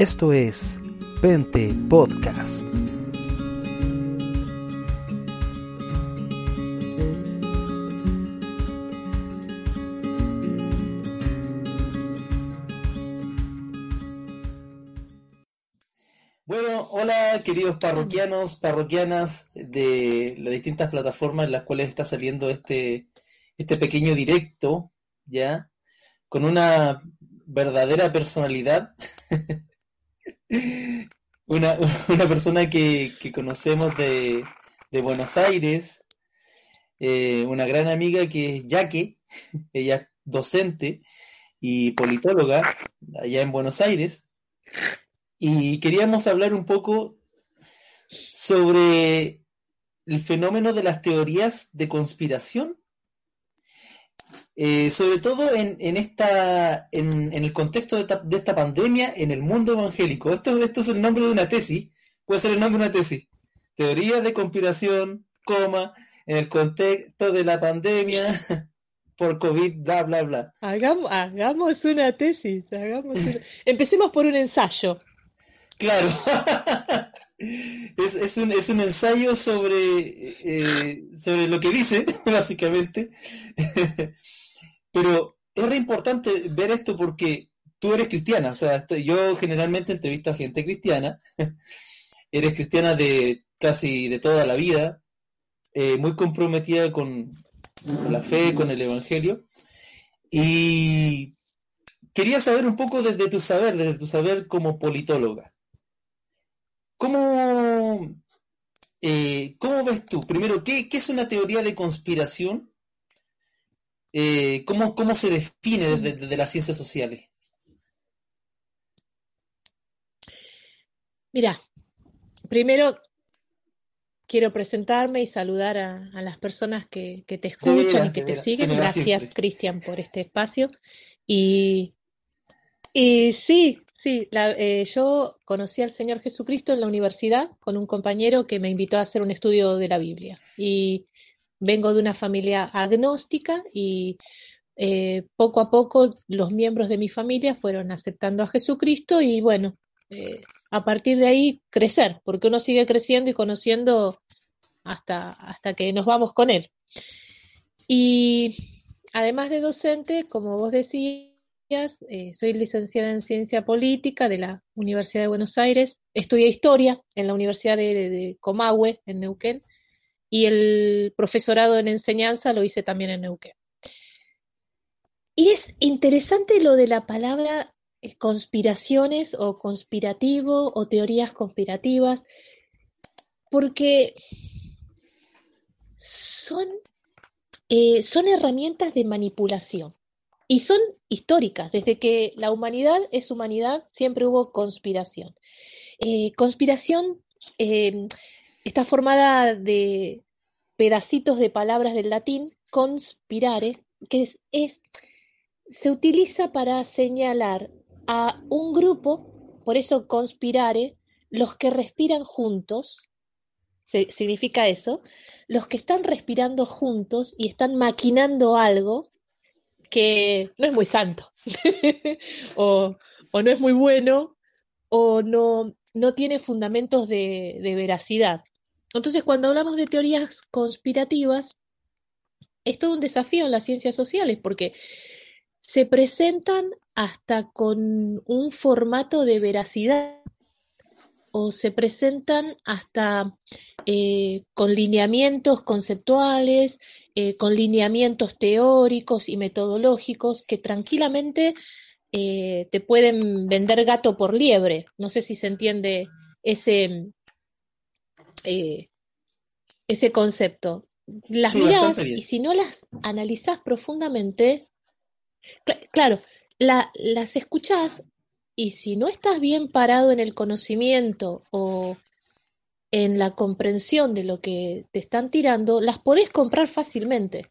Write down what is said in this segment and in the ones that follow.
Esto es Pente Podcast. Bueno, hola queridos parroquianos, parroquianas de las distintas plataformas en las cuales está saliendo este, este pequeño directo, ¿ya? Con una verdadera personalidad. una, una persona que, que conocemos de, de Buenos Aires, eh, una gran amiga que es Yaque, ella es docente y politóloga allá en Buenos Aires. Y queríamos hablar un poco sobre el fenómeno de las teorías de conspiración, eh, sobre todo en, en esta, en, en el contexto de esta, de esta pandemia en el mundo evangélico. Esto, esto es el nombre de una tesis, puede ser el nombre de una tesis. Teoría de conspiración, coma, en el contexto de la pandemia por COVID, bla, bla, bla. Hagamos, hagamos una tesis, hagamos una- empecemos por un ensayo. Claro. Es, es un, es un ensayo sobre, eh, sobre lo que dice, básicamente. Pero es re importante ver esto porque tú eres cristiana. O sea, esto- yo generalmente entrevisto a gente cristiana. Eres cristiana de casi de toda la vida, eh, muy comprometida con, con la fe, con el evangelio. Y quería saber un poco desde tu saber, desde tu saber como politóloga. ¿Cómo, eh, cómo ves tú? Primero, ¿qué, qué es una teoría de conspiración? Eh, ¿cómo, cómo se define desde, desde las ciencias sociales? Mira, primero quiero presentarme y saludar a, a las personas que, que te escuchan veras, y que te siguen. Gracias. Cristian, por este espacio. Y, y sí, sí, la- eh, yo conocí al Señor Jesucristo en la universidad con un compañero que me invitó a hacer un estudio de la Biblia. Y vengo de una familia agnóstica y eh, poco a poco los miembros de mi familia fueron aceptando a Jesucristo y bueno, eh, a partir de ahí crecer, porque uno sigue creciendo y conociendo hasta, hasta que nos vamos con él. Y además de docente, como vos decías, eh, soy licenciada en Ciencia Política de la Universidad de Buenos Aires, estudié Historia en la Universidad de, de- de Comahue, en Neuquén, y el profesorado en enseñanza lo hice también en Neuquén. Y es interesante lo de la palabra eh, conspiraciones o conspirativo o teorías conspirativas, porque son, eh, son herramientas de manipulación y son históricas. Desde que la humanidad es humanidad, siempre hubo conspiración. Eh, conspiración está formada de pedacitos de palabras del latín, conspirare, que es, es se utiliza para señalar a un grupo, por eso conspirare, los que respiran juntos, significa eso, los que están respirando juntos y están maquinando algo que no es muy santo, o, no es muy bueno, o no, no tiene fundamentos de veracidad. Entonces, cuando hablamos de teorías conspirativas, es todo un desafío en las ciencias sociales, porque se presentan hasta con un formato de veracidad o se presentan hasta eh, con lineamientos conceptuales, eh, con lineamientos teóricos y metodológicos que tranquilamente eh, te pueden vender gato por liebre. No sé si se entiende ese, eh, ese concepto. Las Sí, mirás y si no las analizás profundamente, Cla- Claro, la- las escuchás y si no estás bien parado en el conocimiento o en la comprensión de lo que te están tirando, las podés comprar fácilmente.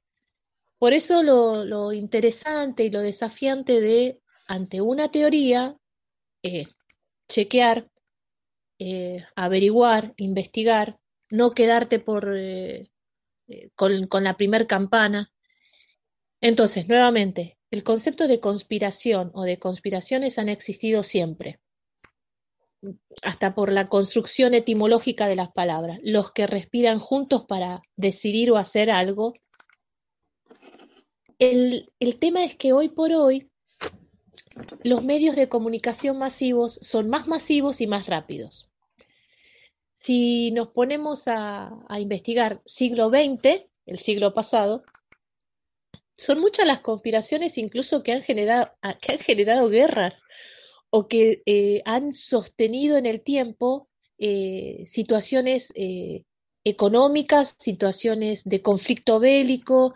Por eso lo, lo interesante y lo desafiante de, ante una teoría, eh, chequear, eh, averiguar, investigar, no quedarte por, eh, eh, con, la primer campana. Entonces, nuevamente, el concepto de conspiración o de conspiraciones han existido siempre. hasta por la construcción etimológica de las palabras, los que respiran juntos para decidir o hacer algo. El, el tema es que hoy por hoy los medios de comunicación masivos son más masivos y más rápidos. Si nos ponemos a, investigar siglo XX, el siglo pasado, son muchas las conspiraciones incluso que han generado, que han generado guerras o que eh, han sostenido en el tiempo eh, situaciones eh, económicas, situaciones de conflicto bélico,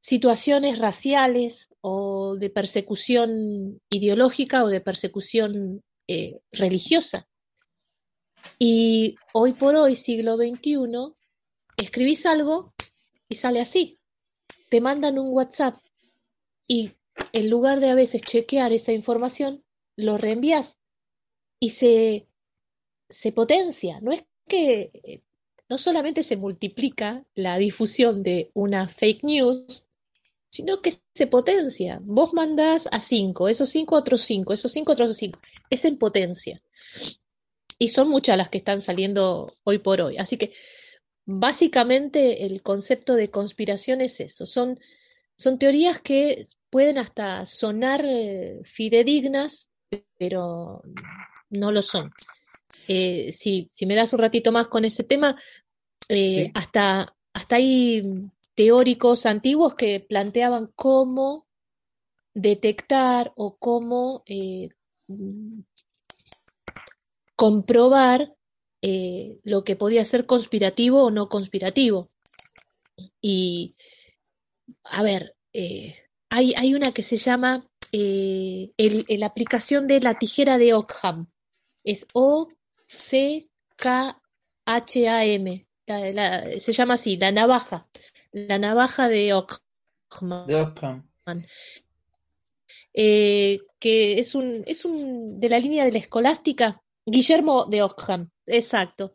situaciones raciales o de persecución ideológica o de persecución religiosa. Y hoy por hoy, siglo XXI, escribís algo y sale así. Te mandan un WhatsApp y en lugar de a veces chequear esa información, lo reenvías y se, se potencia. No es que eh, no solamente se multiplica la difusión de una fake news, sino que se potencia. Vos mandás a cinco, esos cinco otros cinco, esos cinco otros cinco. Es en potencia. Y son muchas las que están saliendo hoy por hoy. Así que básicamente el concepto de conspiración es eso. Son, son teorías que pueden hasta sonar eh, fidedignas, pero no lo son. Eh, si, si, me das un ratito más con ese tema, eh, hasta, hasta hay teóricos antiguos que planteaban cómo detectar o cómo comprobar lo que podía ser conspirativo o no conspirativo. Y, a ver, hay, hay una que se llama eh, la aplicación de la tijera de Ockham. Es O-C-K-H-A-M. se llama así, la navaja. La navaja de Ockham. De Ockham. Eh, que es un, es un de la línea de la escolástica. Guillermo de Ockham, exacto.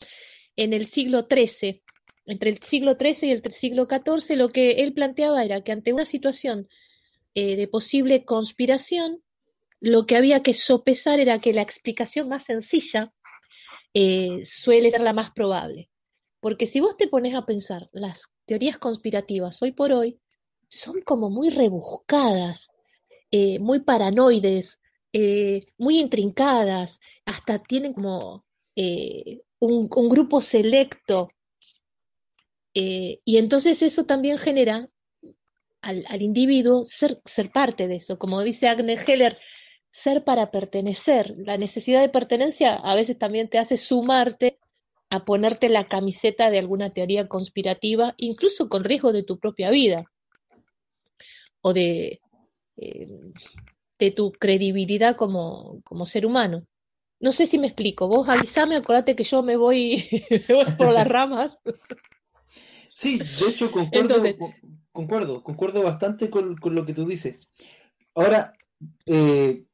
En el siglo XIII, entre el siglo XIII y el siglo XIV, lo que él planteaba era que ante una situación eh, de posible conspiración, lo que había que sopesar era que la explicación más sencilla eh, suele ser la más probable. Porque si vos te pones a pensar, las teorías conspirativas hoy por hoy son como muy rebuscadas, eh, muy paranoides, muy intrincadas, hasta tienen como un, un, grupo selecto. y entonces eso también genera al, individuo ser, ser parte de eso. Como dice Agnes Heller, ser para pertenecer. La necesidad de pertenencia a veces también te hace sumarte a ponerte la camiseta de alguna teoría conspirativa, incluso con riesgo de tu propia vida o de, eh, de tu credibilidad como, como, ser humano. No sé si me explico. Vos avisame, acordate que yo me voy, por las ramas. Sí, de hecho concuerdo, concuerdo, concuerdo bastante con, lo que tú dices. Ahora, eh,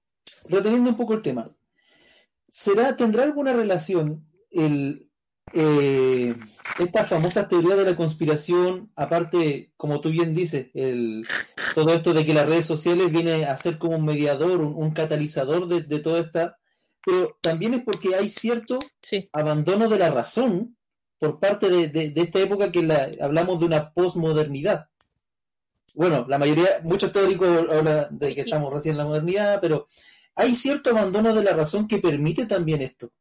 reteniendo un poco el tema, ¿será, tendrá alguna relación el, eh, esta famosa teoría de la conspiración, aparte, como tú bien dices, el, todo esto de que las redes sociales viene a ser como un mediador, un, catalizador de, de toda esta, pero también es porque hay cierto abandono de la razón por parte de, de, esta época que la, hablamos de una posmodernidad. Bueno, la mayoría, muchos teóricos hablan de que estamos recién en la modernidad, pero hay cierto abandono de la razón que permite también esto.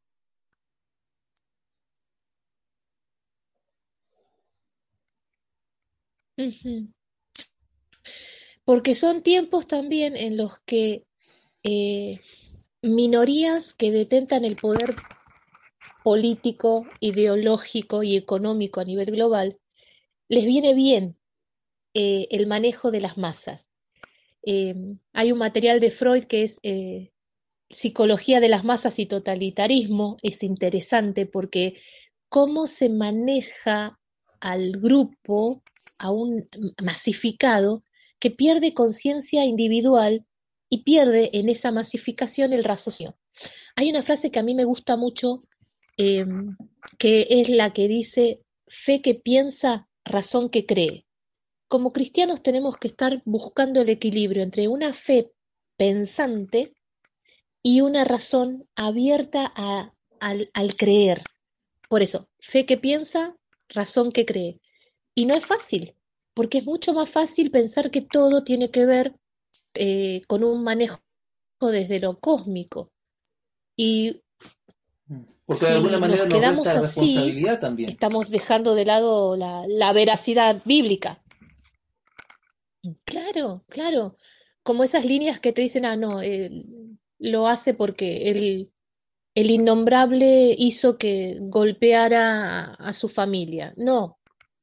Porque son tiempos también en los que eh, minorías que detentan el poder político, ideológico y económico a nivel global, les viene bien eh, el manejo de las masas. Eh, hay un material de Freud que es Psicología de las masas y totalitarismo. Es interesante porque cómo se maneja al grupo, a un masificado, que pierde conciencia individual y pierde en esa masificación el raciocinio. Hay una frase que a mí me gusta mucho, que es la que dice, fe que piensa, razón que cree como cristianos tenemos que estar buscando el equilibrio entre una fe pensante y una razón abierta al, al creer. Por eso, fe que piensa, razón que cree. Y no es fácil, porque es mucho más fácil pensar que todo tiene que ver eh, con un manejo desde lo cósmico. Y porque de alguna manera nos quedamos así, responsabilidad también. Estamos dejando de lado la, veracidad bíblica. Claro, claro. Como esas líneas que te dicen, ah, no, lo hace porque el, el innombrable hizo que golpeara a, a su familia. No,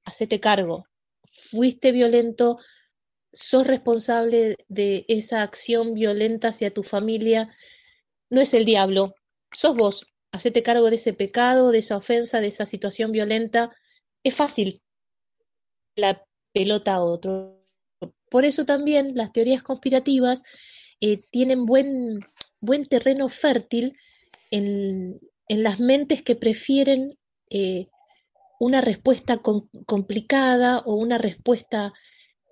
hacete cargo. Fuiste violento, sos responsable de esa acción violenta hacia tu familia, no es el diablo, sos vos. Hacete cargo de ese pecado, de esa ofensa, de esa situación violenta. Es fácil la pelota a otro. Por eso también las teorías conspirativas eh, tienen buen, buen terreno fértil en, en, las mentes que prefieren eh, una respuesta complicada o una respuesta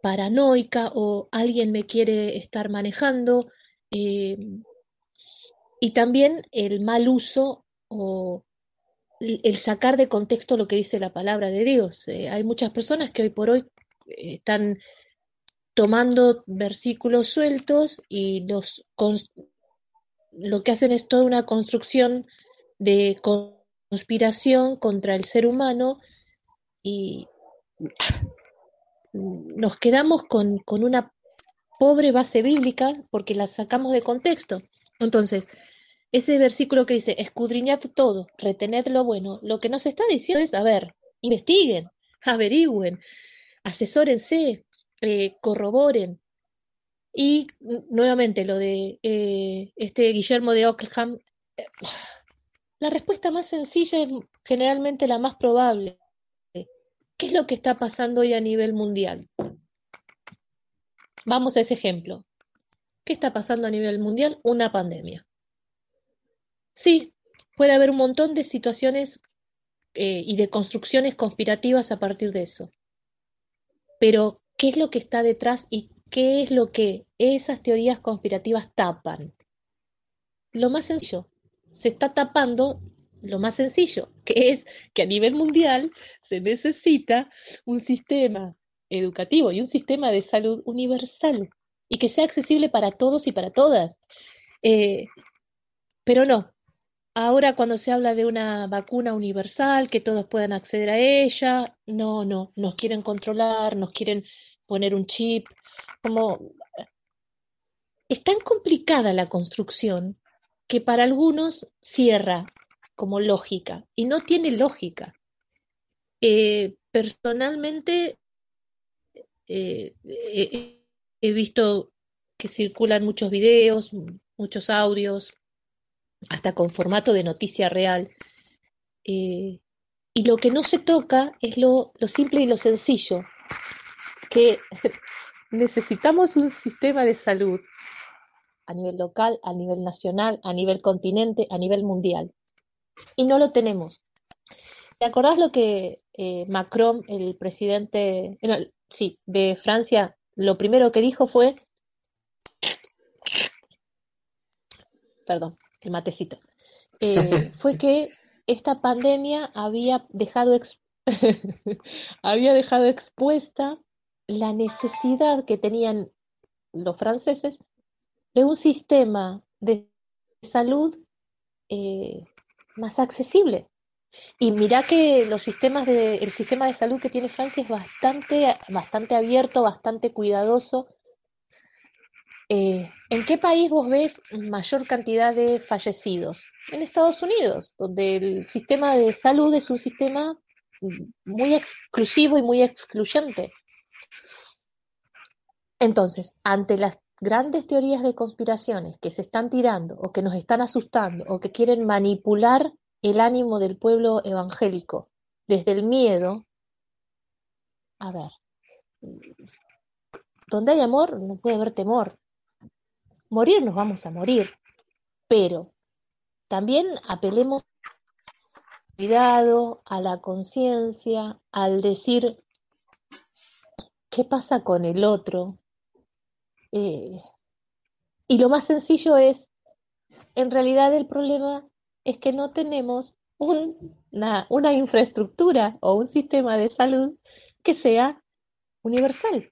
paranoica o alguien me quiere estar manejando. Eh, y también el mal uso o el sacar de contexto lo que dice la palabra de Dios. Eh, hay muchas personas que hoy por hoy eh, están tomando versículos sueltos y los lo que hacen es toda una construcción de conspiración contra el ser humano y nos quedamos con, con una pobre base bíblica porque la sacamos de contexto. Entonces, ese versículo que dice, escudriñad todo, retened lo bueno, lo que nos está diciendo es, a ver, investiguen, averigüen, asesórense, eh, corroboren. Y nuevamente lo de eh, este Guillermo de Ockham, eh, la respuesta más sencilla es generalmente la más probable. ¿Qué es lo que está pasando hoy a nivel mundial? Vamos a ese ejemplo. ¿Qué está pasando a nivel mundial? Una pandemia. Sí, puede haber un montón de situaciones eh, y de construcciones conspirativas a partir de eso. Pero, ¿qué es lo que está detrás y qué es lo que esas teorías conspirativas tapan? Lo más sencillo, se está tapando lo más sencillo, que es que a nivel mundial se necesita un sistema educativo y un sistema de salud universal y que sea accesible para todos y para todas. Eh, pero no, ahora cuando se habla de una vacuna universal, que todos puedan acceder a ella, no, no, nos quieren controlar, nos quieren poner un chip, como es tan complicada la construcción que para algunos cierra como lógica y no tiene lógica. Eh, personalmente eh, he visto que circulan muchos videos, muchos audios, hasta con formato de noticia real. Eh, y lo que no se toca es lo, lo simple y lo sencillo, que necesitamos un sistema de salud a nivel local, a nivel nacional, a nivel continente, a nivel mundial y no lo tenemos. ¿Te acordás lo que eh, Macron, el presidente sí, de Francia, lo primero que dijo fue, perdón, el matecito, eh, fue que esta pandemia había dejado, había dejado expuesta la necesidad que tenían los franceses de un sistema de salud eh, más accesible. Y mira que los sistemas de, el sistema de salud que tiene Francia es bastante, bastante abierto, bastante cuidadoso. Eh, ¿En qué país vos ves mayor cantidad de fallecidos? En Estados Unidos, donde el sistema de salud es un sistema muy exclusivo y muy excluyente. Entonces, ante las grandes teorías de conspiraciones que se están tirando o que nos están asustando o que quieren manipular el ánimo del pueblo evangélico desde el miedo, a ver, donde hay amor no puede haber temor. Morir nos vamos a morir, pero también apelemos cuidado, a la conciencia, al decir, ¿qué pasa con el otro? Eh, y lo más sencillo es en realidad el problema es que no tenemos una, infraestructura o un sistema de salud que sea universal.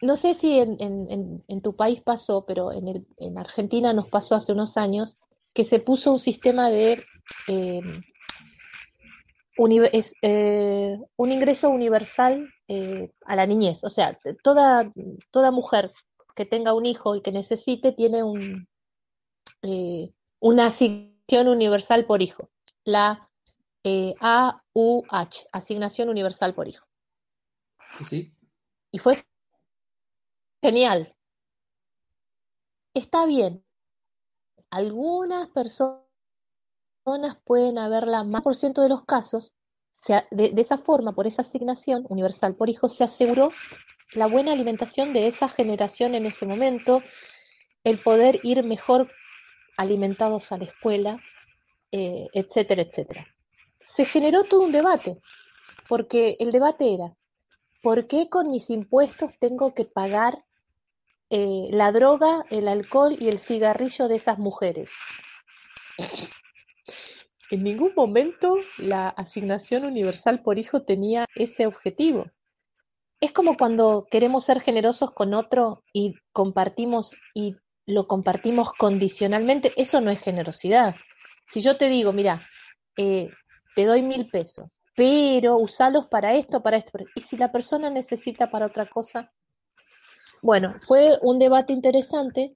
No sé si en, tu país pasó, pero en, el, en Argentina nos pasó hace unos años que se puso un sistema de eh, eh, un ingreso universal a la niñez. O sea, toda mujer que tenga un hijo y que necesite tiene un, una asignación universal por hijo. La AUH, asignación universal por hijo. Sí, sí. Y fue genial. Está bien. Algunas personas pueden haberla, más por ciento de los casos, de, de, esa forma, por esa asignación universal por hijo, se aseguró la buena alimentación de esa generación en ese momento, el poder ir mejor alimentados a la escuela, eh, etcétera, etcétera. Se generó todo un debate, porque el debate era, ¿por qué con mis impuestos tengo que pagar eh, la droga, el alcohol y el cigarrillo de esas mujeres? En ningún momento la asignación universal por hijo tenía ese objetivo. Es como cuando queremos ser generosos con otro y compartimos y lo compartimos condicionalmente, eso no es generosidad. Si yo te digo, mira, eh, te doy mil pesos, pero usalos para esto, para esto, y si la persona necesita para otra cosa, bueno, fue un debate interesante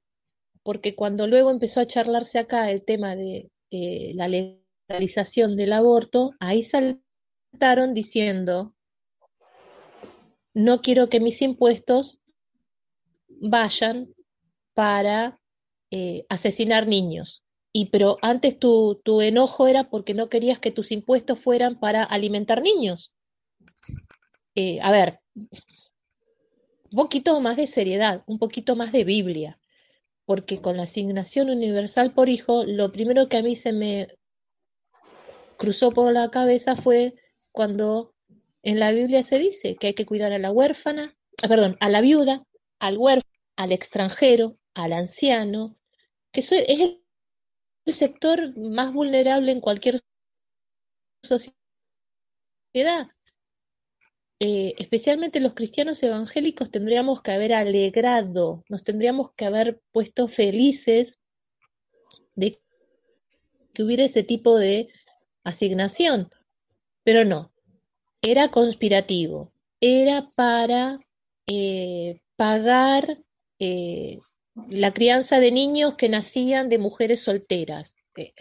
porque cuando luego empezó a charlarse acá el tema de eh, la legalización del aborto, ahí saltaron diciendo, no quiero que mis impuestos vayan para eh, asesinar niños. Y pero antes tu, tu enojo era porque no querías que tus impuestos fueran para alimentar niños. Eh, a ver, un poquito más de seriedad, un poquito más de Biblia, porque con la asignación universal por hijo, lo primero que a mí se me cruzó por la cabeza fue cuando en la Biblia se dice que hay que cuidar a la huérfana, ah, perdón, a la viuda, al huérfano, al extranjero, al anciano, que es el sector más vulnerable en cualquier sociedad. Eh, especialmente los cristianos evangélicos tendríamos que haber alegrado, nos tendríamos que haber puesto felices de que hubiera ese tipo de asignación, pero no, era conspirativo, era para eh, pagar eh, la crianza de niños que nacían de mujeres solteras. Eh,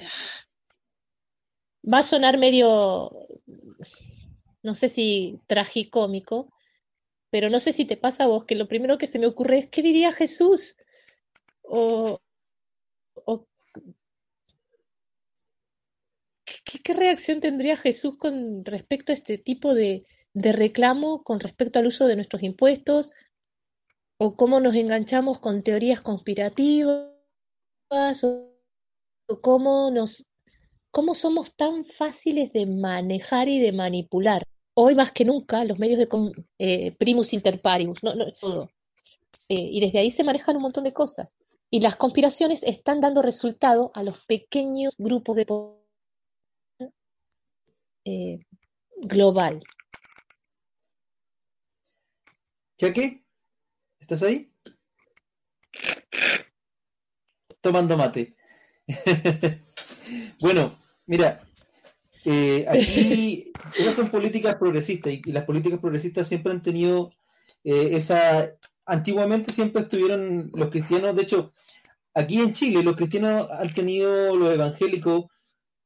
va a sonar medio, no sé si tragicómico, pero no sé si te pasa a vos que lo primero que se me ocurre es, ¿qué diría Jesús? O, ¿qué, reacción tendría Jesús con respecto a este tipo de, reclamo, con respecto al uso de nuestros impuestos, o cómo nos enganchamos con teorías conspirativas, o, cómo nos cómo somos tan fáciles de manejar y de manipular. Hoy más que nunca los medios de eh, primus inter paribus, no, no, todo. Eh, y desde ahí se manejan un montón de cosas. Y las conspiraciones están dando resultado a los pequeños grupos de poder eh, global. qué? ¿Estás ahí? Tomando mate. bueno, mira, eh, aquí esas son políticas progresistas y, las políticas progresistas siempre han tenido eh, esa... Antiguamente siempre estuvieron los cristianos, de hecho, aquí en Chile los cristianos han tenido, los evangélicos,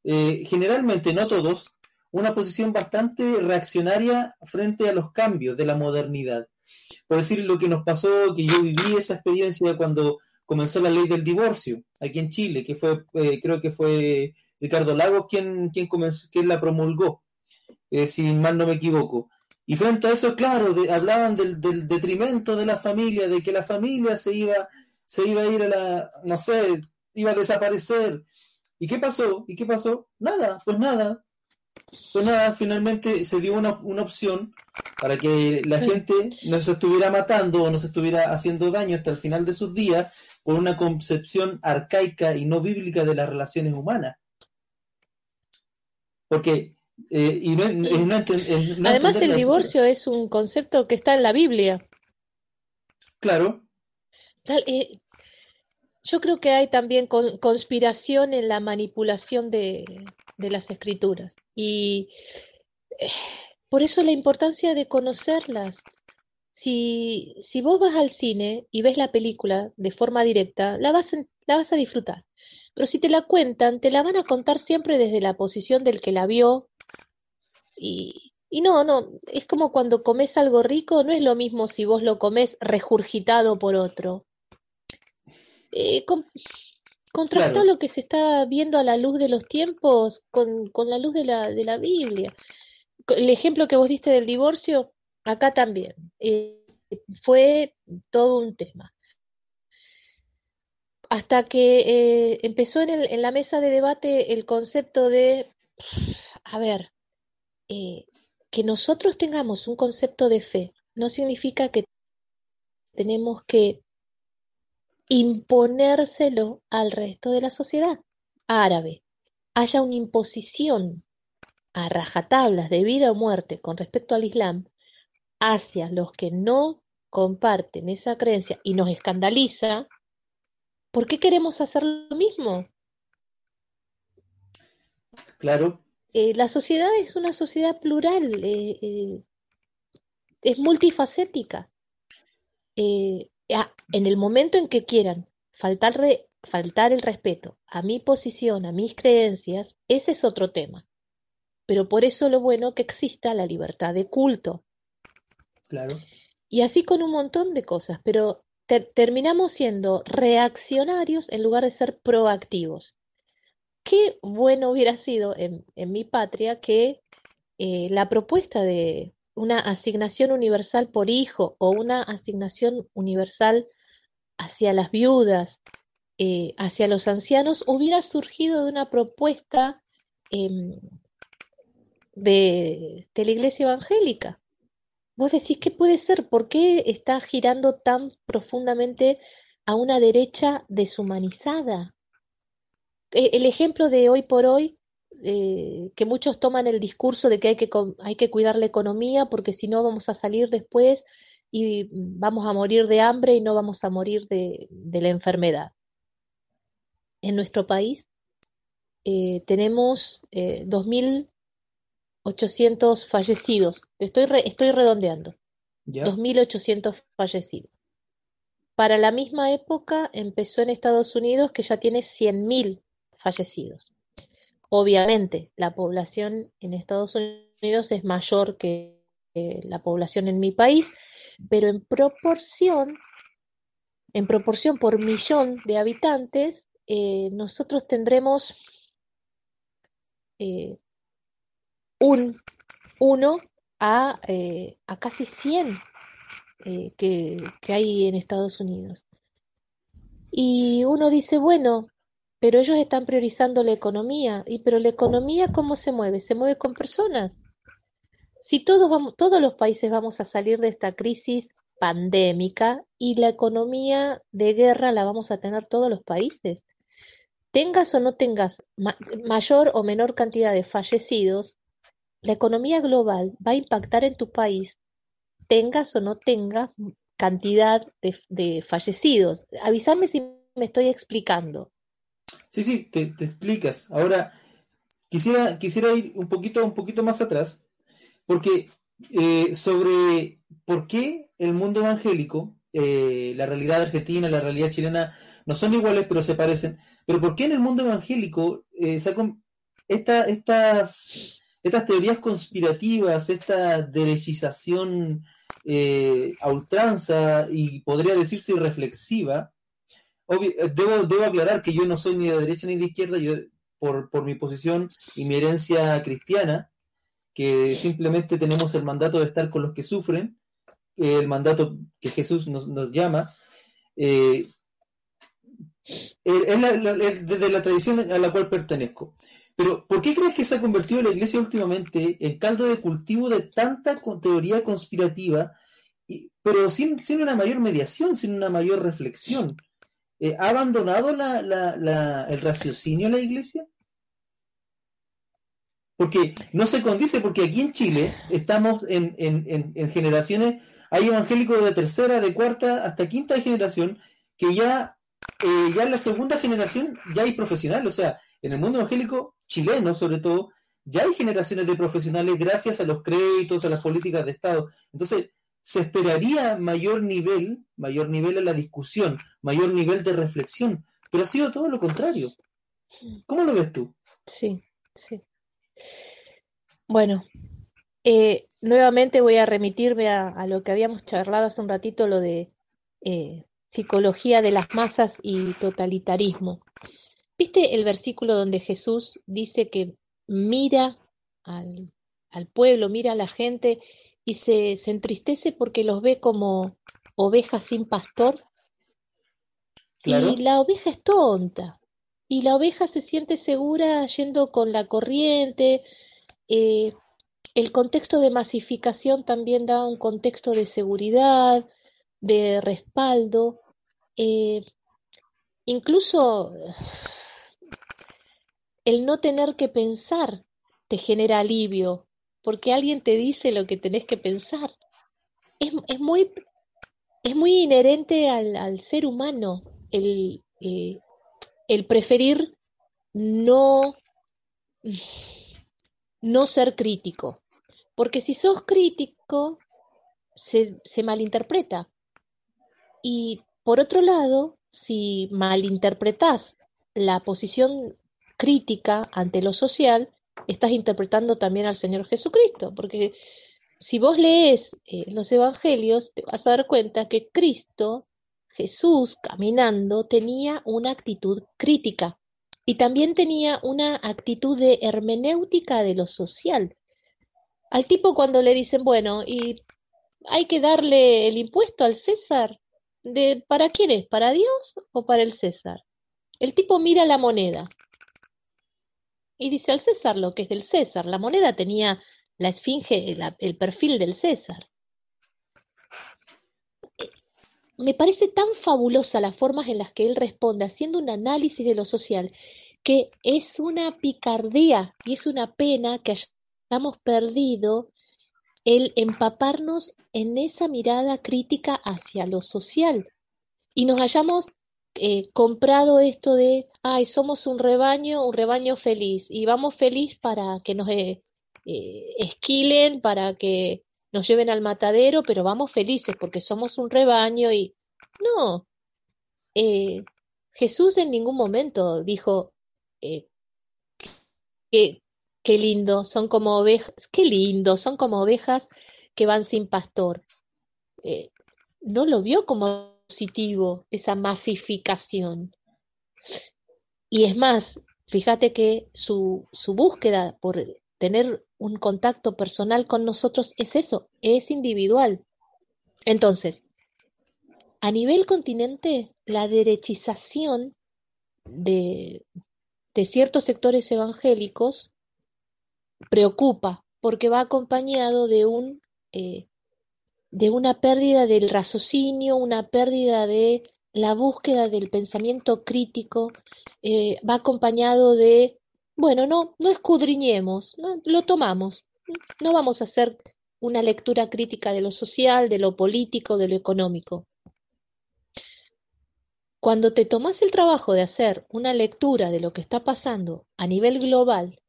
eh, generalmente, no todos, una posición bastante reaccionaria frente a los cambios de la modernidad por decir lo que nos pasó, que yo viví esa experiencia cuando comenzó la ley del divorcio aquí en Chile, que fue, eh, creo que fue Ricardo Lagos quien, quien, comenzó, quien la promulgó, eh, si mal no me equivoco. Y frente a eso, claro, hablaban del, del, detrimento de la familia, de que la familia se iba, se iba a ir a la, no sé, iba a desaparecer. ¿Y qué pasó? ¿Y qué pasó? Nada, pues nada. Pues nada, finalmente se dio una, una opción para que la gente no se estuviera matando o no se estuviera haciendo daño hasta el final de sus días, por una concepción arcaica y no bíblica de las relaciones humanas. Porque, eh, y no, no, Además, el divorcio es un concepto que está en la Biblia. Claro. Eh, yo creo que hay también conspiración en la manipulación de, de las escrituras. Y eh, por eso la importancia de conocerlas. Si, si vos vas al cine y ves la película de forma directa, la vas, la vas a disfrutar. Pero si te la cuentan, te la van a contar siempre desde la posición del que la vio. Y, y no, no, es como cuando comes algo rico, no es lo mismo si vos lo comes regurgitado por otro. Eh, Contrasta lo que se está viendo a la luz de los tiempos con, con la luz de la, de la Biblia. El ejemplo que vos diste del divorcio, acá también. Eh, fue todo un tema. Hasta que eh, empezó en, el, en, la mesa de debate el concepto de, a ver, eh, que nosotros tengamos un concepto de fe no significa que tenemos que imponérselo al resto de la sociedad árabe, haya una imposición a rajatablas de vida o muerte con respecto al Islam hacia los que no comparten esa creencia y nos escandaliza, ¿por qué queremos hacer lo mismo? Claro. Eh, la sociedad es una sociedad plural, eh, eh, es multifacética. Eh, en el momento en que quieran faltar, faltar el respeto a mi posición, a mis creencias, ese es otro tema. Pero por eso lo bueno que exista la libertad de culto. Claro. Y así con un montón de cosas, pero terminamos siendo reaccionarios en lugar de ser proactivos. Qué bueno hubiera sido en, en mi patria que eh, la propuesta de, una asignación universal por hijo o una asignación universal hacia las viudas, eh, hacia los ancianos, hubiera surgido de una propuesta em, de, de la iglesia evangélica. Vos decís, ¿qué puede ser? ¿Por qué está girando tan profundamente a una derecha deshumanizada? E, el ejemplo de hoy por hoy eh, que muchos toman el discurso de que hay, que hay que cuidar la economía porque si no vamos a salir después y vamos a morir de hambre y no vamos a morir de, la enfermedad. En nuestro país eh, tenemos eh, 2.800 fallecidos. Estoy, estoy redondeando. 2.800 fallecidos. Para la misma época empezó en Estados Unidos que ya tiene 100.000 fallecidos. Obviamente, la población en Estados Unidos es mayor que la población en mi país, pero en proporción, en proporción por millón de habitantes, eh, nosotros tendremos eh, un uno a, eh, a casi 100 que, que hay en Estados Unidos. Y uno dice, bueno, pero ellos están priorizando la economía. ¿Y pero la economía cómo se mueve? Se mueve con personas. Si todos, vamos, todos los países vamos a salir de esta crisis pandémica y la economía de guerra la vamos a tener todos los países. Tengas o no tengas mayor o menor cantidad de fallecidos, la economía global va a impactar en tu país, tengas o no tengas cantidad de, de fallecidos. Avísame si me estoy explicando. Sí, sí, te, explicas. Ahora, quisiera, quisiera ir un poquito, un poquito más atrás, porque eh, sobre por qué el mundo evangélico, eh, la realidad argentina, la realidad chilena, no son iguales, pero se parecen. Pero por qué en el mundo evangélico eh, estas, estas teorías conspirativas, esta derechización a ultranza y podría decirse irreflexiva, eh, debo, debo aclarar que yo no soy ni de derecha ni de izquierda, yo por, por mi posición y mi herencia cristiana, que simplemente tenemos el mandato de estar con los que sufren, el mandato que Jesús nos, nos llama, eh, es desde la tradición a la cual pertenezco. Pero, ¿por qué crees que se ha convertido la iglesia últimamente en caldo de cultivo de tanta teoría conspirativa, y, pero sin, sin una mayor mediación, sin una mayor reflexión? Eh, ¿ha abandonado la, la, el raciocinio la iglesia? Porque no se condice, porque aquí en Chile estamos en, en, en, generaciones, hay evangélicos de tercera, de cuarta, hasta quinta generación, que ya, eh, ya en la segunda generación ya hay profesionales, o sea, en el mundo evangélico chileno sobre todo, ya hay generaciones de profesionales gracias a los créditos, a las políticas de Estado. Entonces, se esperaría mayor nivel, mayor nivel en la discusión, mayor nivel de reflexión, pero ha sido todo lo contrario. ¿Cómo lo ves tú? Sí, sí. Bueno, eh, nuevamente voy a remitirme a, lo que habíamos charlado hace un ratito, lo de eh, psicología de las masas y totalitarismo. ¿Viste el versículo donde Jesús dice que mira al, al pueblo, mira a la gente y se, se entristece porque los ve como ovejas sin pastor? Y la oveja es tonta, y la oveja se siente segura yendo con la corriente, eh, el contexto de masificación también da un contexto de seguridad, de respaldo. Eh, incluso el no tener que pensar te genera alivio, porque alguien te dice lo que tenés que pensar. Es, es muy, es muy inherente al, al ser humano el, eh, el preferir no no ser crítico. Porque si sos crítico, se, se malinterpreta. Y por otro lado, si malinterpretás la posición crítica ante lo social, estás interpretando también al Señor Jesucristo, porque si vos lees eh, los evangelios, te vas a dar cuenta que Cristo, Jesús, caminando, tenía una actitud crítica. Y también tenía una actitud de hermenéutica de lo social. Al tipo cuando le dicen, bueno, y hay que darle el impuesto al César, de ¿para quién es? ¿Para Dios o para el César? El tipo mira la moneda y dice al César lo que es del César. La moneda tenía la esfinge, el perfil del César. Me parece tan fabulosa las formas en las que él responde, haciendo un análisis de lo social, que es una picardía y es una pena que hayamos perdido el empaparnos en esa mirada crítica hacia lo social y nos hayamos eh, comprado esto de, ay, somos un rebaño, un rebaño feliz y vamos feliz para que nos eh, eh, esquilen, para que nos lleven al matadero, pero vamos felices porque somos un rebaño y no. Jesús en ningún momento dijo que, qué lindo, son como ovejas, qué lindo, son como ovejas que van sin pastor. No lo vio como positivo esa masificación. Y es más, fíjate que su, su búsqueda por tener un contacto personal con nosotros es eso, es individual. Entonces, a nivel continente, la derechización de, de ciertos sectores evangélicos preocupa porque va acompañado de un eh, de una pérdida del raciocinio, una pérdida de la búsqueda del pensamiento crítico, eh, va acompañado de bueno, no, no escudriñemos, lo tomamos. No vamos a hacer una lectura crítica de lo social, de lo político, de lo económico. Cuando te tomas el trabajo de hacer una lectura de lo que está pasando a nivel global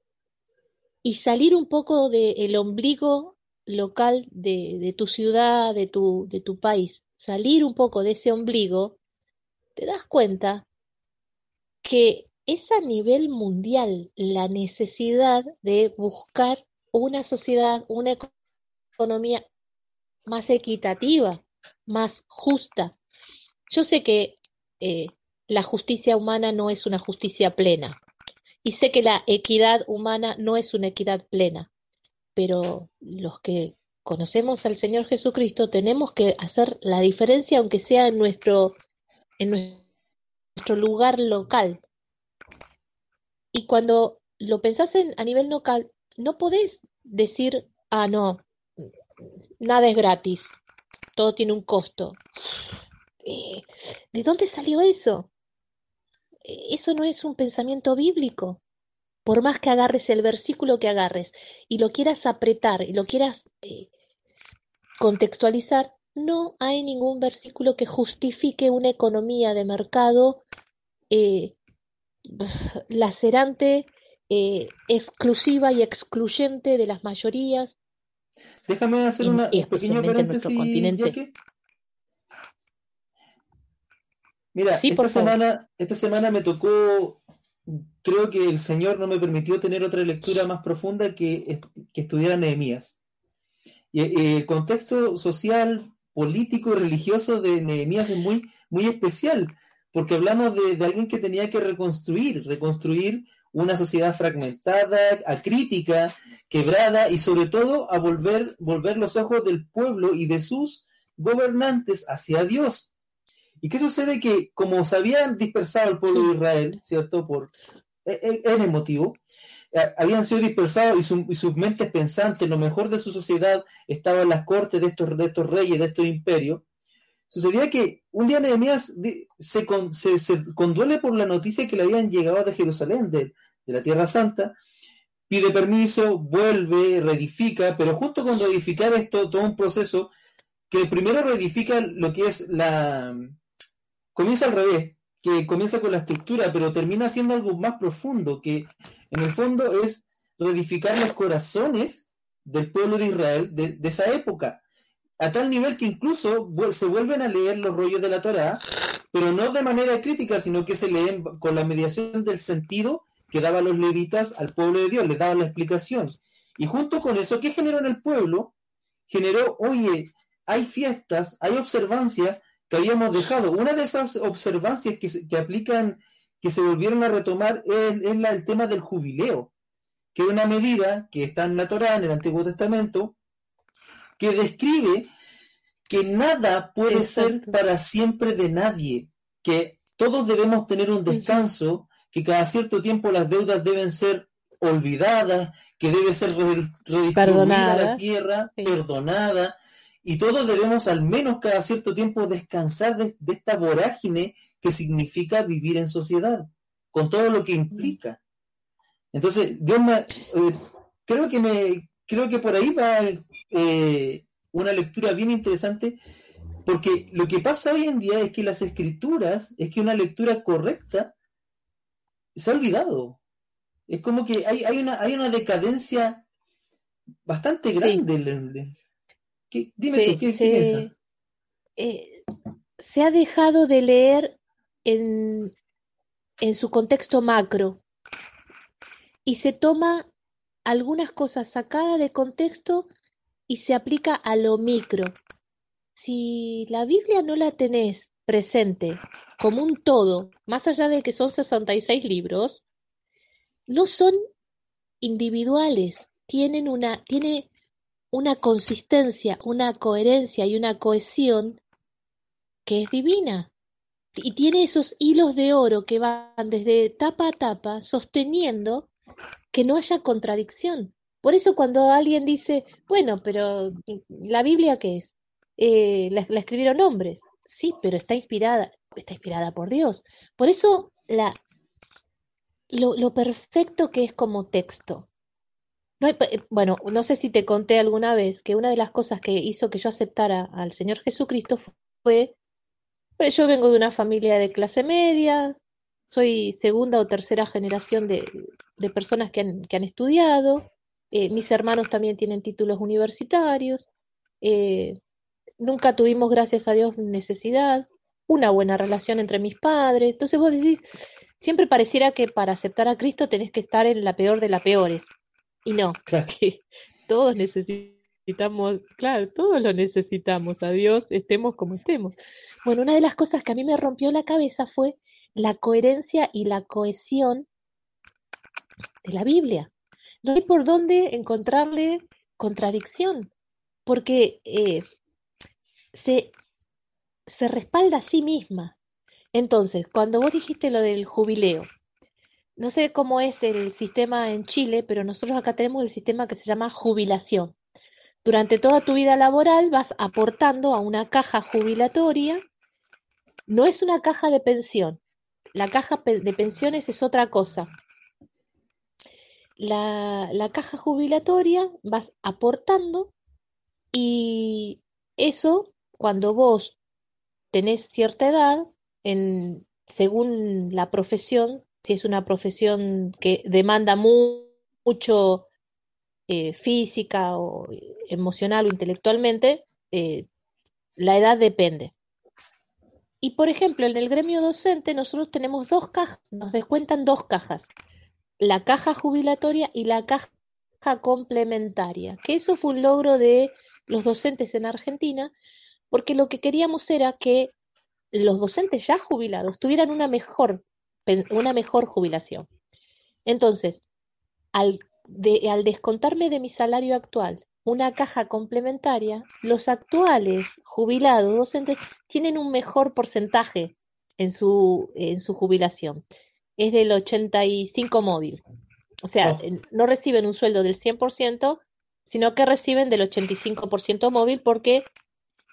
y salir un poco del ombligo local de, tu ciudad, de tu, de tu país, salir un poco de ese ombligo, te das cuenta que es a nivel mundial la necesidad de buscar una sociedad, una economía más equitativa, más justa. Yo sé que eh, la justicia humana no es una justicia plena y sé que la equidad humana no es una equidad plena, pero los que conocemos al Señor Jesucristo tenemos que hacer la diferencia aunque sea en nuestro, en nuestro lugar local, y cuando lo pensás en, a nivel local, no podés decir, ah, no, nada es gratis, todo tiene un costo. Eh, ¿De dónde salió eso? eso no es un pensamiento bíblico. Por más que agarres el versículo que agarres y lo quieras apretar y lo quieras eh, contextualizar, no hay ningún versículo que justifique una economía de mercado eh, lacerante, eh, exclusiva y excluyente de las mayorías. Déjame hacer una, un pequeño paréntesis, Mira, esta, semana, esta semana me tocó, creo que el Señor no me permitió tener otra lectura más profunda que, que estudiar Nehemías. Y, el contexto social, político y religioso de Nehemías es muy, muy especial, porque hablamos de, alguien que tenía que reconstruir, reconstruir una sociedad fragmentada, acrítica, quebrada y sobre todo a volver, volver los ojos del pueblo y de sus gobernantes hacia Dios. ¿Y qué sucede? Que como se habían dispersado el pueblo de Israel, ¿cierto? Por en el motivo, eh, habían sido dispersados y, sus mentes pensantes, lo mejor de su sociedad, estaba en las cortes de estos, reyes, de estos imperios. Sucedía que un día Nehemías se, se, conduele por la noticia que le habían llegado de Jerusalén, de, de la Tierra Santa, pide permiso, vuelve, reedifica, pero justo con reedificar esto, todo un proceso que primero reedifica lo que es la, comienza al revés, que comienza con la estructura, pero termina siendo algo más profundo, que en el fondo es reedificar los corazones del pueblo de Israel de, esa época, a tal nivel que incluso se vuelven a leer los rollos de la Torá, pero no de manera crítica, sino que se leen con la mediación del sentido que daban los levitas al pueblo de Dios, les daban la explicación. Y junto con eso, ¿qué generó en el pueblo? Generó, oye, hay fiestas, hay observancias que habíamos dejado. Una de esas observancias que, que aplican, que se volvieron a retomar, es, el tema del jubileo, que es una medida que está en la Torá, en el Antiguo Testamento, que describe que nada puede ser para siempre de nadie, que todos debemos tener un descanso, que cada cierto tiempo las deudas deben ser olvidadas, que debe ser redistribuida la tierra, perdonada, y todos debemos al menos cada cierto tiempo descansar de, esta vorágine que significa vivir en sociedad, con todo lo que implica. Entonces, Dios me, eh, creo que me, creo que por ahí va eh, una lectura bien interesante, porque lo que pasa hoy en día es que las escrituras, es que una lectura correcta se ha olvidado. Es como que hay, hay, una, hay una decadencia bastante grande dime se, ¿qué, eh, se ha dejado de leer en, en su contexto macro y se toma algunas cosas sacadas de contexto y se aplica a lo micro. Si la Biblia no la tenés presente como un todo, más allá de que son 66 libros, no son individuales, tienen una, tiene una consistencia, una coherencia y una cohesión que es divina. Y tiene esos hilos de oro que van desde tapa a tapa sosteniendo que no haya contradicción. Por eso cuando alguien dice, bueno, pero la Biblia qué es? Eh, la, escribieron hombres. Sí, pero está inspirada, está inspirada por Dios. Por eso la, lo perfecto que es como texto. No eh, bueno, no sé si te conté alguna vez que una de las cosas que hizo que yo aceptara al Señor Jesucristo fue, pues yo vengo de una familia de clase media, soy segunda o tercera generación de, de personas que han, que han estudiado, eh, mis hermanos también tienen títulos universitarios, eh, nunca tuvimos, gracias a Dios, necesidad, una buena relación entre mis padres, entonces vos decís, siempre pareciera que para aceptar a Cristo tenés que estar en la peor de las peores. Y no, todos necesitamos, claro, todos lo necesitamos, a Dios estemos como estemos. Bueno, una de las cosas que a mí me rompió la cabeza fue la coherencia y la cohesión de la Biblia. No hay por dónde encontrarle contradicción, porque eh, se, se respalda a sí misma. Entonces, cuando vos dijiste lo del jubileo, no sé cómo es el sistema en Chile, pero nosotros acá tenemos el sistema que se llama jubilación. Durante toda tu vida laboral vas aportando a una caja jubilatoria. No es una caja de pensión. la caja de pensiones es otra cosa. La, la caja jubilatoria vas aportando y eso, cuando vos tenés cierta edad, en, según la profesión, si es una profesión que demanda mucho eh, física o emocional o intelectualmente, eh, la edad depende. Y por ejemplo, en el gremio docente nosotros tenemos dos cajas, nos descuentan dos cajas, la caja jubilatoria y la caja complementaria, que eso fue un logro de los docentes en Argentina, porque lo que queríamos era que los docentes ya jubilados tuvieran una mejor, una mejor jubilación. Entonces, al, al descontarme de mi salario actual una caja complementaria, los actuales jubilados docentes tienen un mejor porcentaje en su, en su jubilación. Es del 85 móvil. O sea, oh. no reciben un sueldo del 100%, sino que reciben del 85% móvil porque,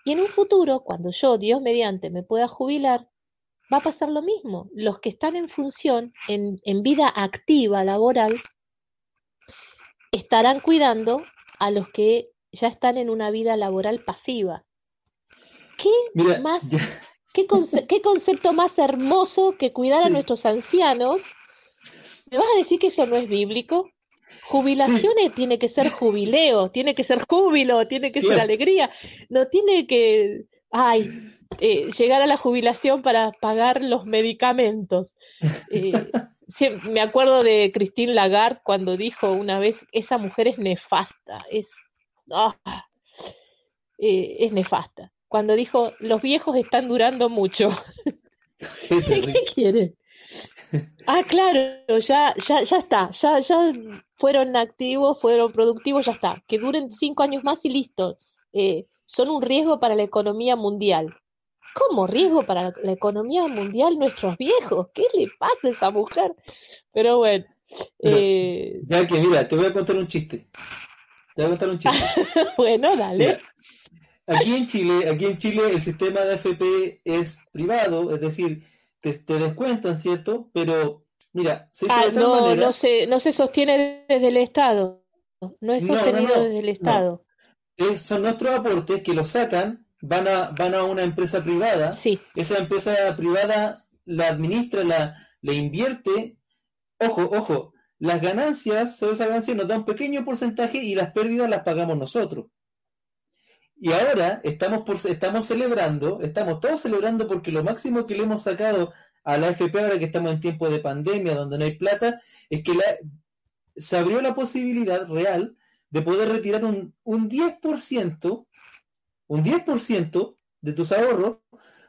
y en un futuro, cuando yo, Dios mediante, me pueda jubilar, va a pasar lo mismo. Los que están en función, en, en vida activa, laboral, estarán cuidando a los que ya están en una vida laboral pasiva. ¿Qué, más, ¿qué, ¿Qué concepto más hermoso que cuidar a nuestros ancianos? ¿Me vas a decir que eso no es bíblico? Jubilaciones tiene que ser jubileo, tiene que ser júbilo, tiene que ser alegría, no tiene que, ay, eh, llegar a la jubilación para pagar los medicamentos. Eh, me acuerdo de Christine Lagarde cuando dijo una vez, esa mujer es nefasta, es, ah, eh, es nefasta. Cuando dijo, los viejos están durando mucho. ¿Qué quiere? Ah, claro, ya, ya, ya está, ya, ya fueron activos, fueron productivos, ya está. Que duren cinco años más y listo. Eh, son un riesgo para la economía mundial. ¿Cómo riesgo para la economía mundial nuestros viejos? ¿Qué le pasa a esa mujer? Pero bueno. Eh... Ya que mira, te voy a contar un chiste. Te voy a contar un chiste. bueno, dale. aquí en Chile, aquí en Chile el sistema de AFP es privado, es decir, te, descuentan, ¿cierto? Pero, mira, se ah, no, no, se, no se sostiene desde el Estado. No es sostenido desde el Estado. Son nuestros aportes que los sacan, van a, van a una empresa privada. Sí. Esa empresa privada la administra, la, la invierte. Ojo, ojo, las ganancias sobre esas ganancias nos da un pequeño porcentaje y las pérdidas las pagamos nosotros. Y ahora estamos, por, estamos celebrando, estamos todos celebrando porque lo máximo que le hemos sacado a la AFP ahora que estamos en tiempo de pandemia, donde no hay plata, es que la, se abrió la posibilidad real de poder retirar un, un 10%, un 10% de tus ahorros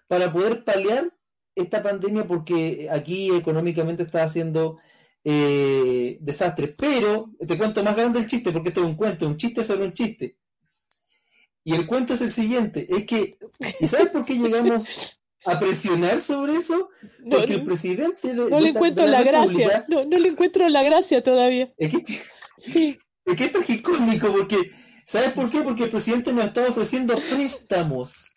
para poder paliar esta pandemia porque aquí económicamente está haciendo eh, desastre. Pero te cuento más grande el chiste porque esto es un cuento, un chiste sobre un chiste. Y el cuento es el siguiente, es que, ¿y sabes por qué llegamos a presionar sobre eso? Porque el presidente de, no le encuentro la, gracia, no, no, le encuentro la gracia todavía. Es que, sí. Es que esto es icónico porque, ¿sabes por qué? Porque el presidente nos está ofreciendo préstamos.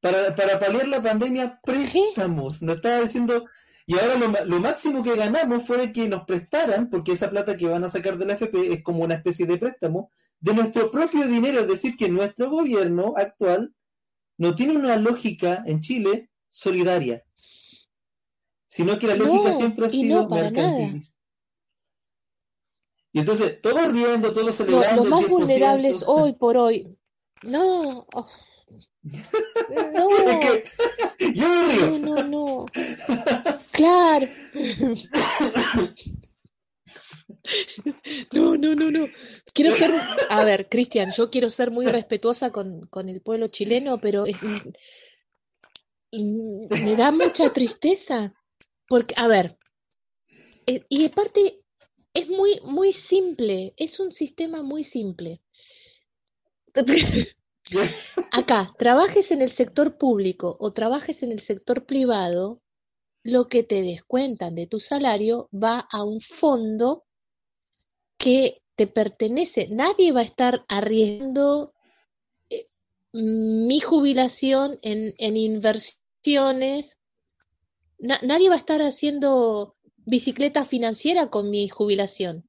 Para, para paliar la pandemia, préstamos. Nos estaba diciendo, y ahora lo, máximo que ganamos fue que nos prestaran, porque esa plata que van a sacar de la FP es como una especie de préstamo, de nuestro propio dinero. Es decir, que nuestro gobierno actual no tiene una lógica en Chile solidaria, sino que la lógica siempre ha sido mercantilista. Y entonces, todos riendo, todos celebrando. los más vulnerables hoy por hoy. No. Oh. No. es que yo me río. No, no, no. Claro. No, no, no, no. Quiero ser, a ver, Cristian, yo quiero ser muy respetuosa con, con el pueblo chileno, pero me da mucha tristeza. Porque, a ver, eh, y aparte es muy, muy simple, es un sistema muy simple. Acá, trabajes en el sector público o trabajes en el sector privado, lo que te descuentan de tu salario va a un fondo que te pertenece. Nadie va a estar arriesgando eh, mi jubilación en, en inversiones nadie va a estar haciendo bicicleta financiera con mi jubilación,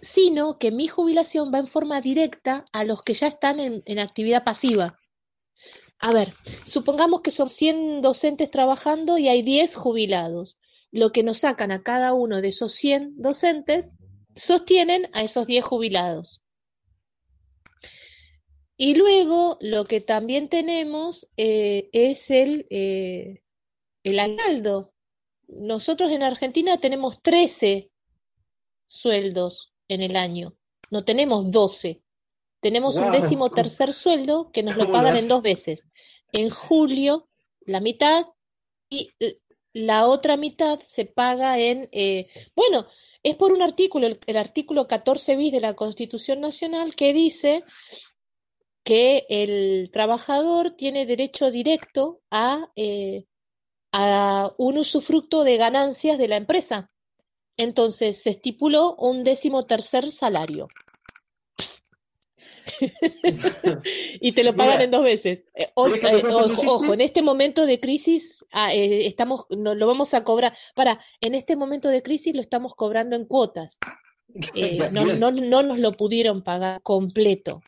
sino que mi jubilación va en forma directa a los que ya están en, en actividad pasiva. A ver, supongamos que son 100 docentes trabajando y hay 10 jubilados. Lo que nos sacan a cada uno de esos 100 docentes sostienen a esos 10 jubilados. Y luego lo que también tenemos eh, es el, eh, el. Nosotros en Argentina tenemos 13 sueldos en el año, no tenemos 12. Tenemos un décimo tercer sueldo que nos lo pagan en dos veces. En julio, la mitad, y la otra mitad se paga en, eh, bueno, es por un artículo, el, el artículo 14 bis de la Constitución Nacional, que dice que el trabajador tiene derecho directo a, eh, a un usufructo de ganancias de la empresa. Entonces se estipuló un décimo tercer salario. y te lo pagan en dos veces. Eh, eh, ojo, en este momento de crisis ah, estamos, no, lo vamos a cobrar. Para, en este momento de crisis lo estamos cobrando en cuotas. no, no, no nos lo pudieron pagar completo.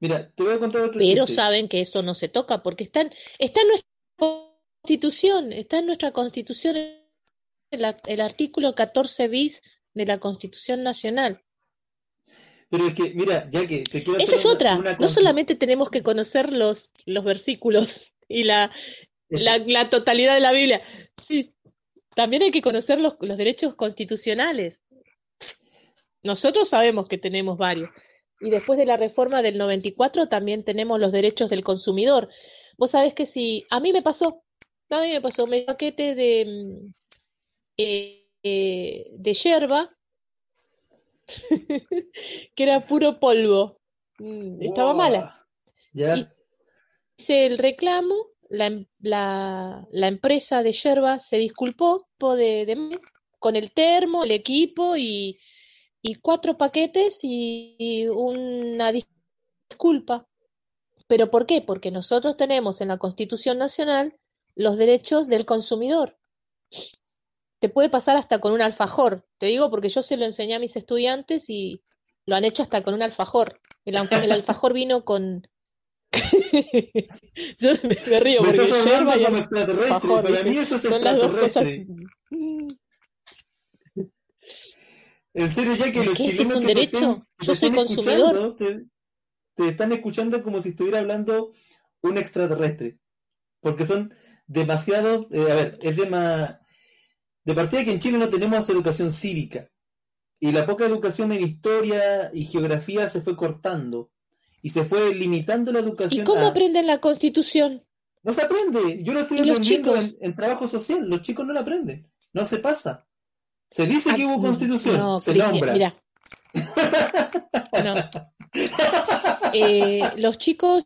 Mira, te voy a contar otro Pero saben que eso no se toca porque está en, está en nuestra constitución, está en nuestra constitución el, el artículo 14 bis de la Constitución Nacional. Pero es que, mira, ya que te quiero Esa es otra. no solamente tenemos que conocer los, los versículos y la, la, la, totalidad de la Biblia. Sí, también hay que conocer los, los derechos constitucionales. Nosotros sabemos que tenemos varios. Y después de la reforma del 94 también tenemos los derechos del consumidor. Vos sabés que si a mí me pasó, a mí me pasó un paquete de, mm, eh, eh, de yerba que era puro polvo. Mm, estaba mala. hice el reclamo, la, la, la, empresa de yerba se disculpó de, de, con el termo, el equipo y y cuatro paquetes y una disculpa. ¿Pero por qué? Porque nosotros tenemos en la Constitución Nacional los derechos del consumidor. Te puede pasar hasta con un alfajor. Te digo porque yo se lo enseñé a mis estudiantes y lo han hecho hasta con un alfajor. El, el alfajor vino con... yo me, río porque alfajor, para mí eso es cosas en serio, ya que los chilenos que te estén, escuchando, te, están escuchando como si estuviera hablando un extraterrestre. Porque son demasiados, eh, a ver, es de más... De partida que en Chile no tenemos educación cívica. Y la poca educación en historia y geografía se fue cortando. Y se fue limitando la educación. ¿Y cómo aprenden la constitución? No se aprende. Yo lo estoy aprendiendo en, en, trabajo social. Los chicos no la aprenden. No se pasa. Se dice que hubo constitución, se nombra. Mira. Eh, los chicos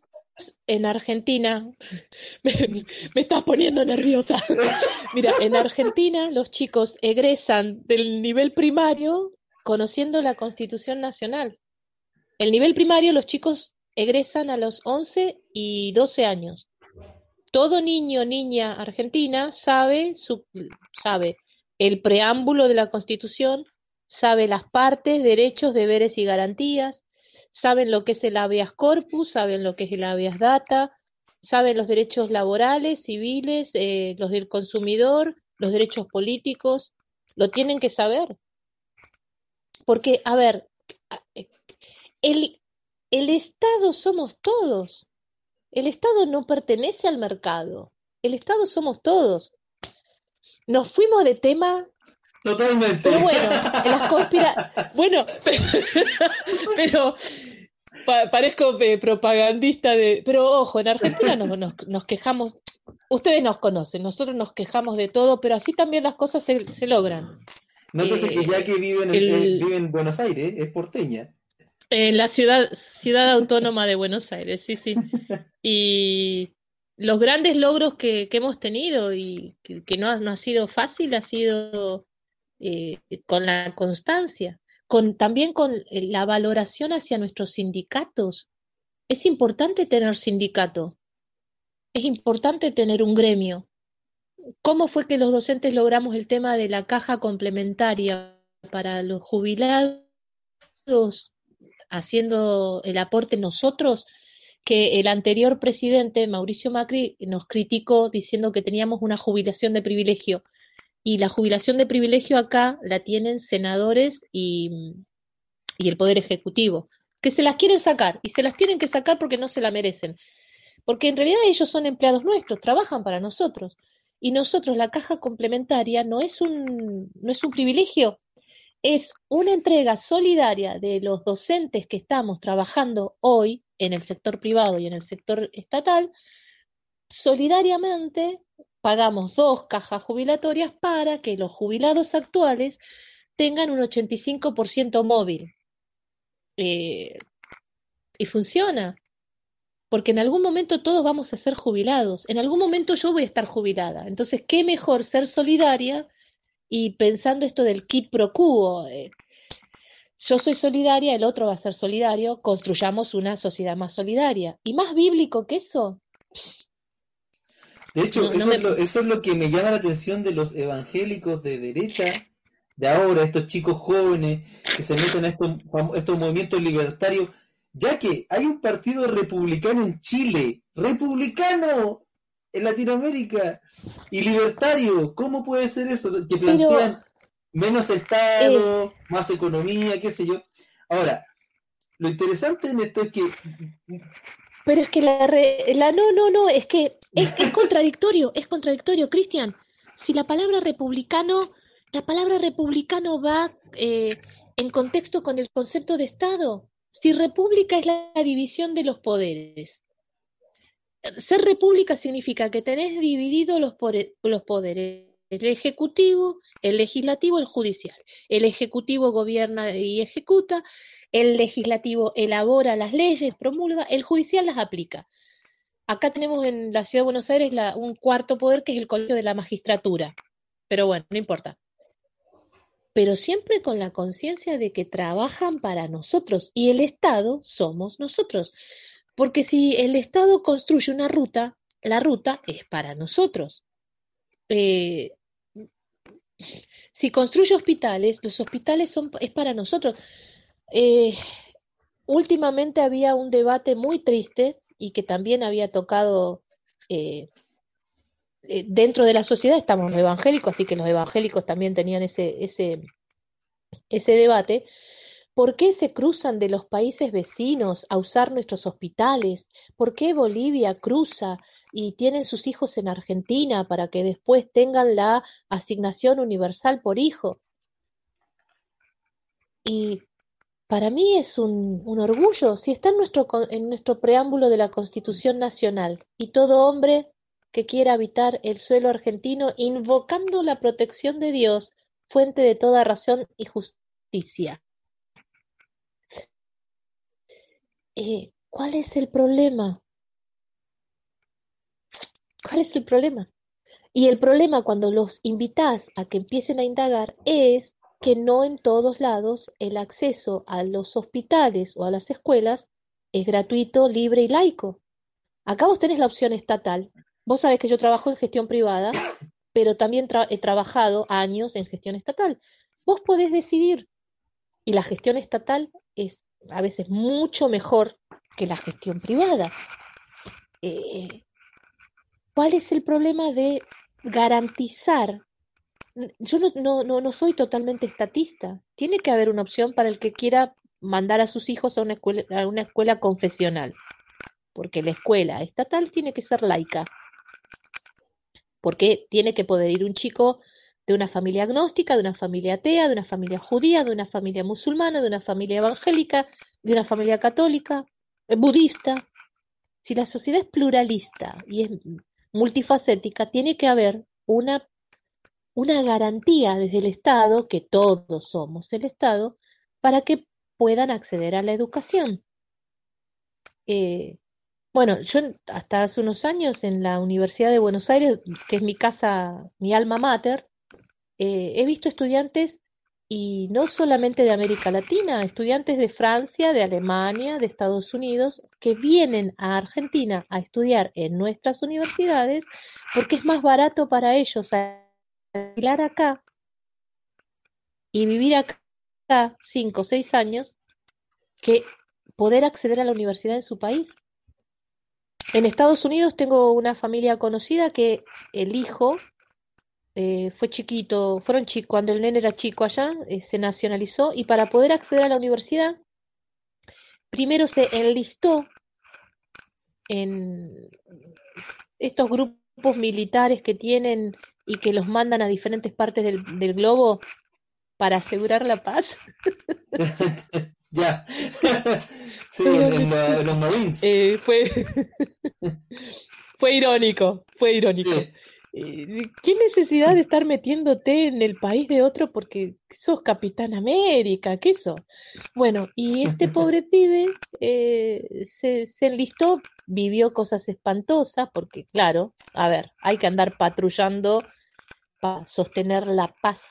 en Argentina, me, estás poniendo nerviosa. Mira, en Argentina los chicos egresan del nivel primario conociendo la Constitución Nacional. El nivel primario los chicos egresan a los 11 y 12 años. Todo niño, niña argentina sabe, su, sabe el preámbulo de la Constitución, sabe las partes, derechos, deberes y garantías, saben lo que es el habeas corpus, saben lo que es el habeas data, saben los derechos laborales, civiles, eh, los del consumidor, los derechos políticos, lo tienen que saber. Porque, a ver, el, el Estado somos todos. El Estado no pertenece al mercado. El Estado somos todos nos fuimos de tema. Totalmente. Pero bueno, las conspira... Bueno, pero, parezco eh, propagandista de... Pero ojo, en Argentina nos, nos, quejamos, ustedes nos conocen, nosotros nos quejamos de todo, pero así también las cosas se, se logran. Nótese eh, que ya que vive en, eh, vive en Buenos Aires, es porteña. En la ciudad, ciudad autónoma de Buenos Aires, sí, sí. Y los grandes logros que, hemos tenido y que, no, ha, no, ha, sido fácil ha sido eh, con la constancia, con, también con eh, la valoración hacia nuestros sindicatos. Es importante tener sindicato, es importante tener un gremio. cómo fue que los docentes logramos el tema de la caja complementaria para los jubilados haciendo el aporte nosotros, que el anterior presidente, Mauricio Macri, nos criticó diciendo que teníamos una jubilación de privilegio. Y la jubilación de privilegio acá la tienen senadores y, el Poder Ejecutivo, que se las quieren sacar y se las tienen que sacar porque no se la merecen. Porque en realidad ellos son empleados nuestros, trabajan para nosotros. Y nosotros, la caja complementaria, no es un, no es un privilegio, es una entrega solidaria de los docentes que estamos trabajando hoy en el sector privado y en el sector estatal, solidariamente pagamos dos cajas jubilatorias para que los jubilados actuales tengan un 85% móvil. Eh, y funciona, porque en algún momento todos vamos a ser jubilados, en algún momento yo voy a estar jubilada, entonces, ¿qué mejor ser solidaria? y pensando esto del kit pro quo, eh, yo soy solidaria, el otro va a ser solidario, construyamos una sociedad más solidaria. ¿Y más bíblico que eso? De hecho, eso, es lo, que me llama la atención de los evangélicos de derecha de ahora, estos chicos jóvenes que se meten a estos, estos movimientos libertarios, ya que hay un partido republicano en Chile, republicano, en Latinoamérica y libertario. ¿Cómo puede ser eso? Que plantean menos Estado, eh, más economía, qué sé yo. Ahora, lo interesante en esto es que... Pero es que la, la no, no, no, es que es, contradictorio, es contradictorio, Cristian. Si la palabra republicano, la palabra republicano va eh, en contexto con el concepto de Estado. Si república es la división de los poderes ser república significa que tenés divididos los, los poderes, el ejecutivo, el legislativo, el judicial. El ejecutivo gobierna y ejecuta, el legislativo elabora las leyes, promulga, el judicial las aplica. Acá tenemos en la Ciudad de Buenos Aires un cuarto poder que es el colegio de la magistratura. Pero bueno, no importa. Pero siempre con la conciencia de que trabajan para nosotros y el Estado somos nosotros. Porque si el Estado construye una ruta, la ruta es para nosotros. Eh, si construye hospitales, los hospitales son, es para nosotros. Eh, últimamente había un debate muy triste y que también había tocado eh, dentro de la sociedad, estamos los evangélicos, así que los evangélicos también tenían ese, ese, ese debate, ¿Por qué se cruzan de los países vecinos a usar nuestros hospitales? ¿Por qué Bolivia cruza y tienen sus hijos en Argentina para que después tengan la asignación universal por hijo? Y para mí es un, orgullo, si está en nuestro, preámbulo de la Constitución Nacional y todo hombre que quiera habitar el suelo argentino invocando la protección de Dios, fuente de toda razón y justicia. Eh, ¿cuál es el problema? ¿Cuál es el problema? Y el problema cuando los invitas a que empiecen a indagar es que no en todos lados el acceso a los hospitales o a las escuelas es gratuito, libre y laico. Acá vos tenés la opción estatal. Vos sabés que yo trabajo en gestión privada, pero también he trabajado años en gestión estatal. Vos podés decidir. Y la gestión estatal es a veces mucho mejor que la gestión privada. Eh, ¿Cuál es el problema de garantizar? Yo no, no, no, soy totalmente estatista. Tiene que haber una opción para el que quiera mandar a sus hijos a una escuela, a una escuela confesional, porque la escuela estatal tiene que ser laica, porque tiene que poder ir un chico de una familia agnóstica, de una familia atea, de una familia judía, de una familia musulmana, de una familia evangélica, de una familia católica, eh, budista. Si la sociedad es pluralista y es multifacética, tiene que haber una, una garantía desde el Estado, que todos somos el Estado, para que puedan acceder a la educación. Eh, bueno, yo hasta hace unos años en la Universidad de Buenos Aires, que es mi casa, mi alma mater, eh, he visto estudiantes y no solamente de América Latina, estudiantes de Francia, de Alemania, de Estados Unidos, que vienen a Argentina a estudiar en nuestras universidades porque es más barato para ellos acá y vivir acá cinco o seis años que poder acceder a la universidad en su país. En Estados Unidos tengo una familia conocida que el hijo eh, fue chiquito, fueron chicos, cuando el nene era chico allá, eh, se nacionalizó y para poder acceder a la universidad, primero se enlistó en estos grupos militares que tienen y que los mandan a diferentes partes del, del globo para asegurar la paz. ya. sí, en, los Marines. Eh, fue, fue irónico, fue irónico. Eh, ¿Qué necesidad de estar metiéndote en el país de otro porque sos Capitán América? ¿Qué sos? Bueno, y este pobre pibe eh, se, se enlistó, vivió cosas espantosas porque, claro, a ver, hay que andar patrullando para sostener la paz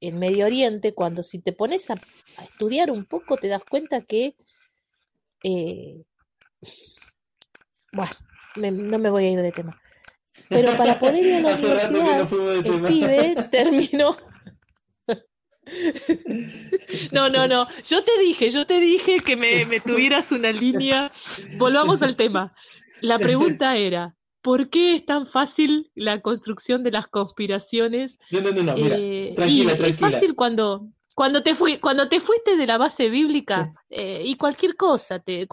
en Medio Oriente, cuando si te pones a, estudiar un poco te das cuenta que, eh, bueno, no me voy a ir de tema. Pero para poder ir a la universidad, el pibe terminó. No, no, no. Yo te dije, yo te dije que me, me tuvieras una línea. Volvamos al tema. La pregunta era, ¿por qué es tan fácil la construcción de las conspiraciones? No, no, no, mira, eh, tranquila, tranquila. Es fácil cuando, cuando te fui, cuando te fuiste de la base bíblica eh, y cualquier cosa, te,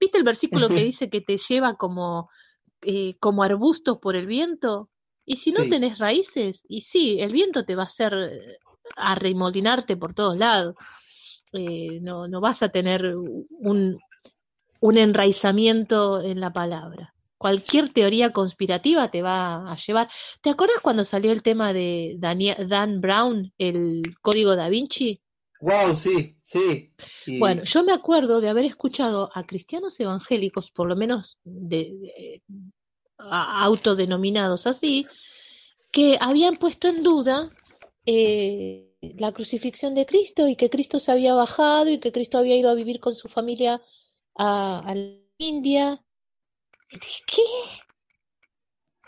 ¿viste el versículo que dice que te lleva como eh, como arbustos por el viento. Y si no tenés raíces, y sí, el viento te va a hacer eh, arremolinarte por todos lados. Eh, no, no vas a tener un, un enraizamiento en la palabra. Cualquier teoría conspirativa te va a llevar. ¿Te acuerdas cuando salió el tema de Dan Brown, el código da Vinci? Wow, sí, sí. Bueno, yo me acuerdo de haber escuchado a cristianos evangélicos, por lo menos de, autodenominados así, que habían puesto en duda eh, la crucifixión de Cristo y que Cristo se había bajado y que Cristo había ido a vivir con su familia a, la India. ¿Qué?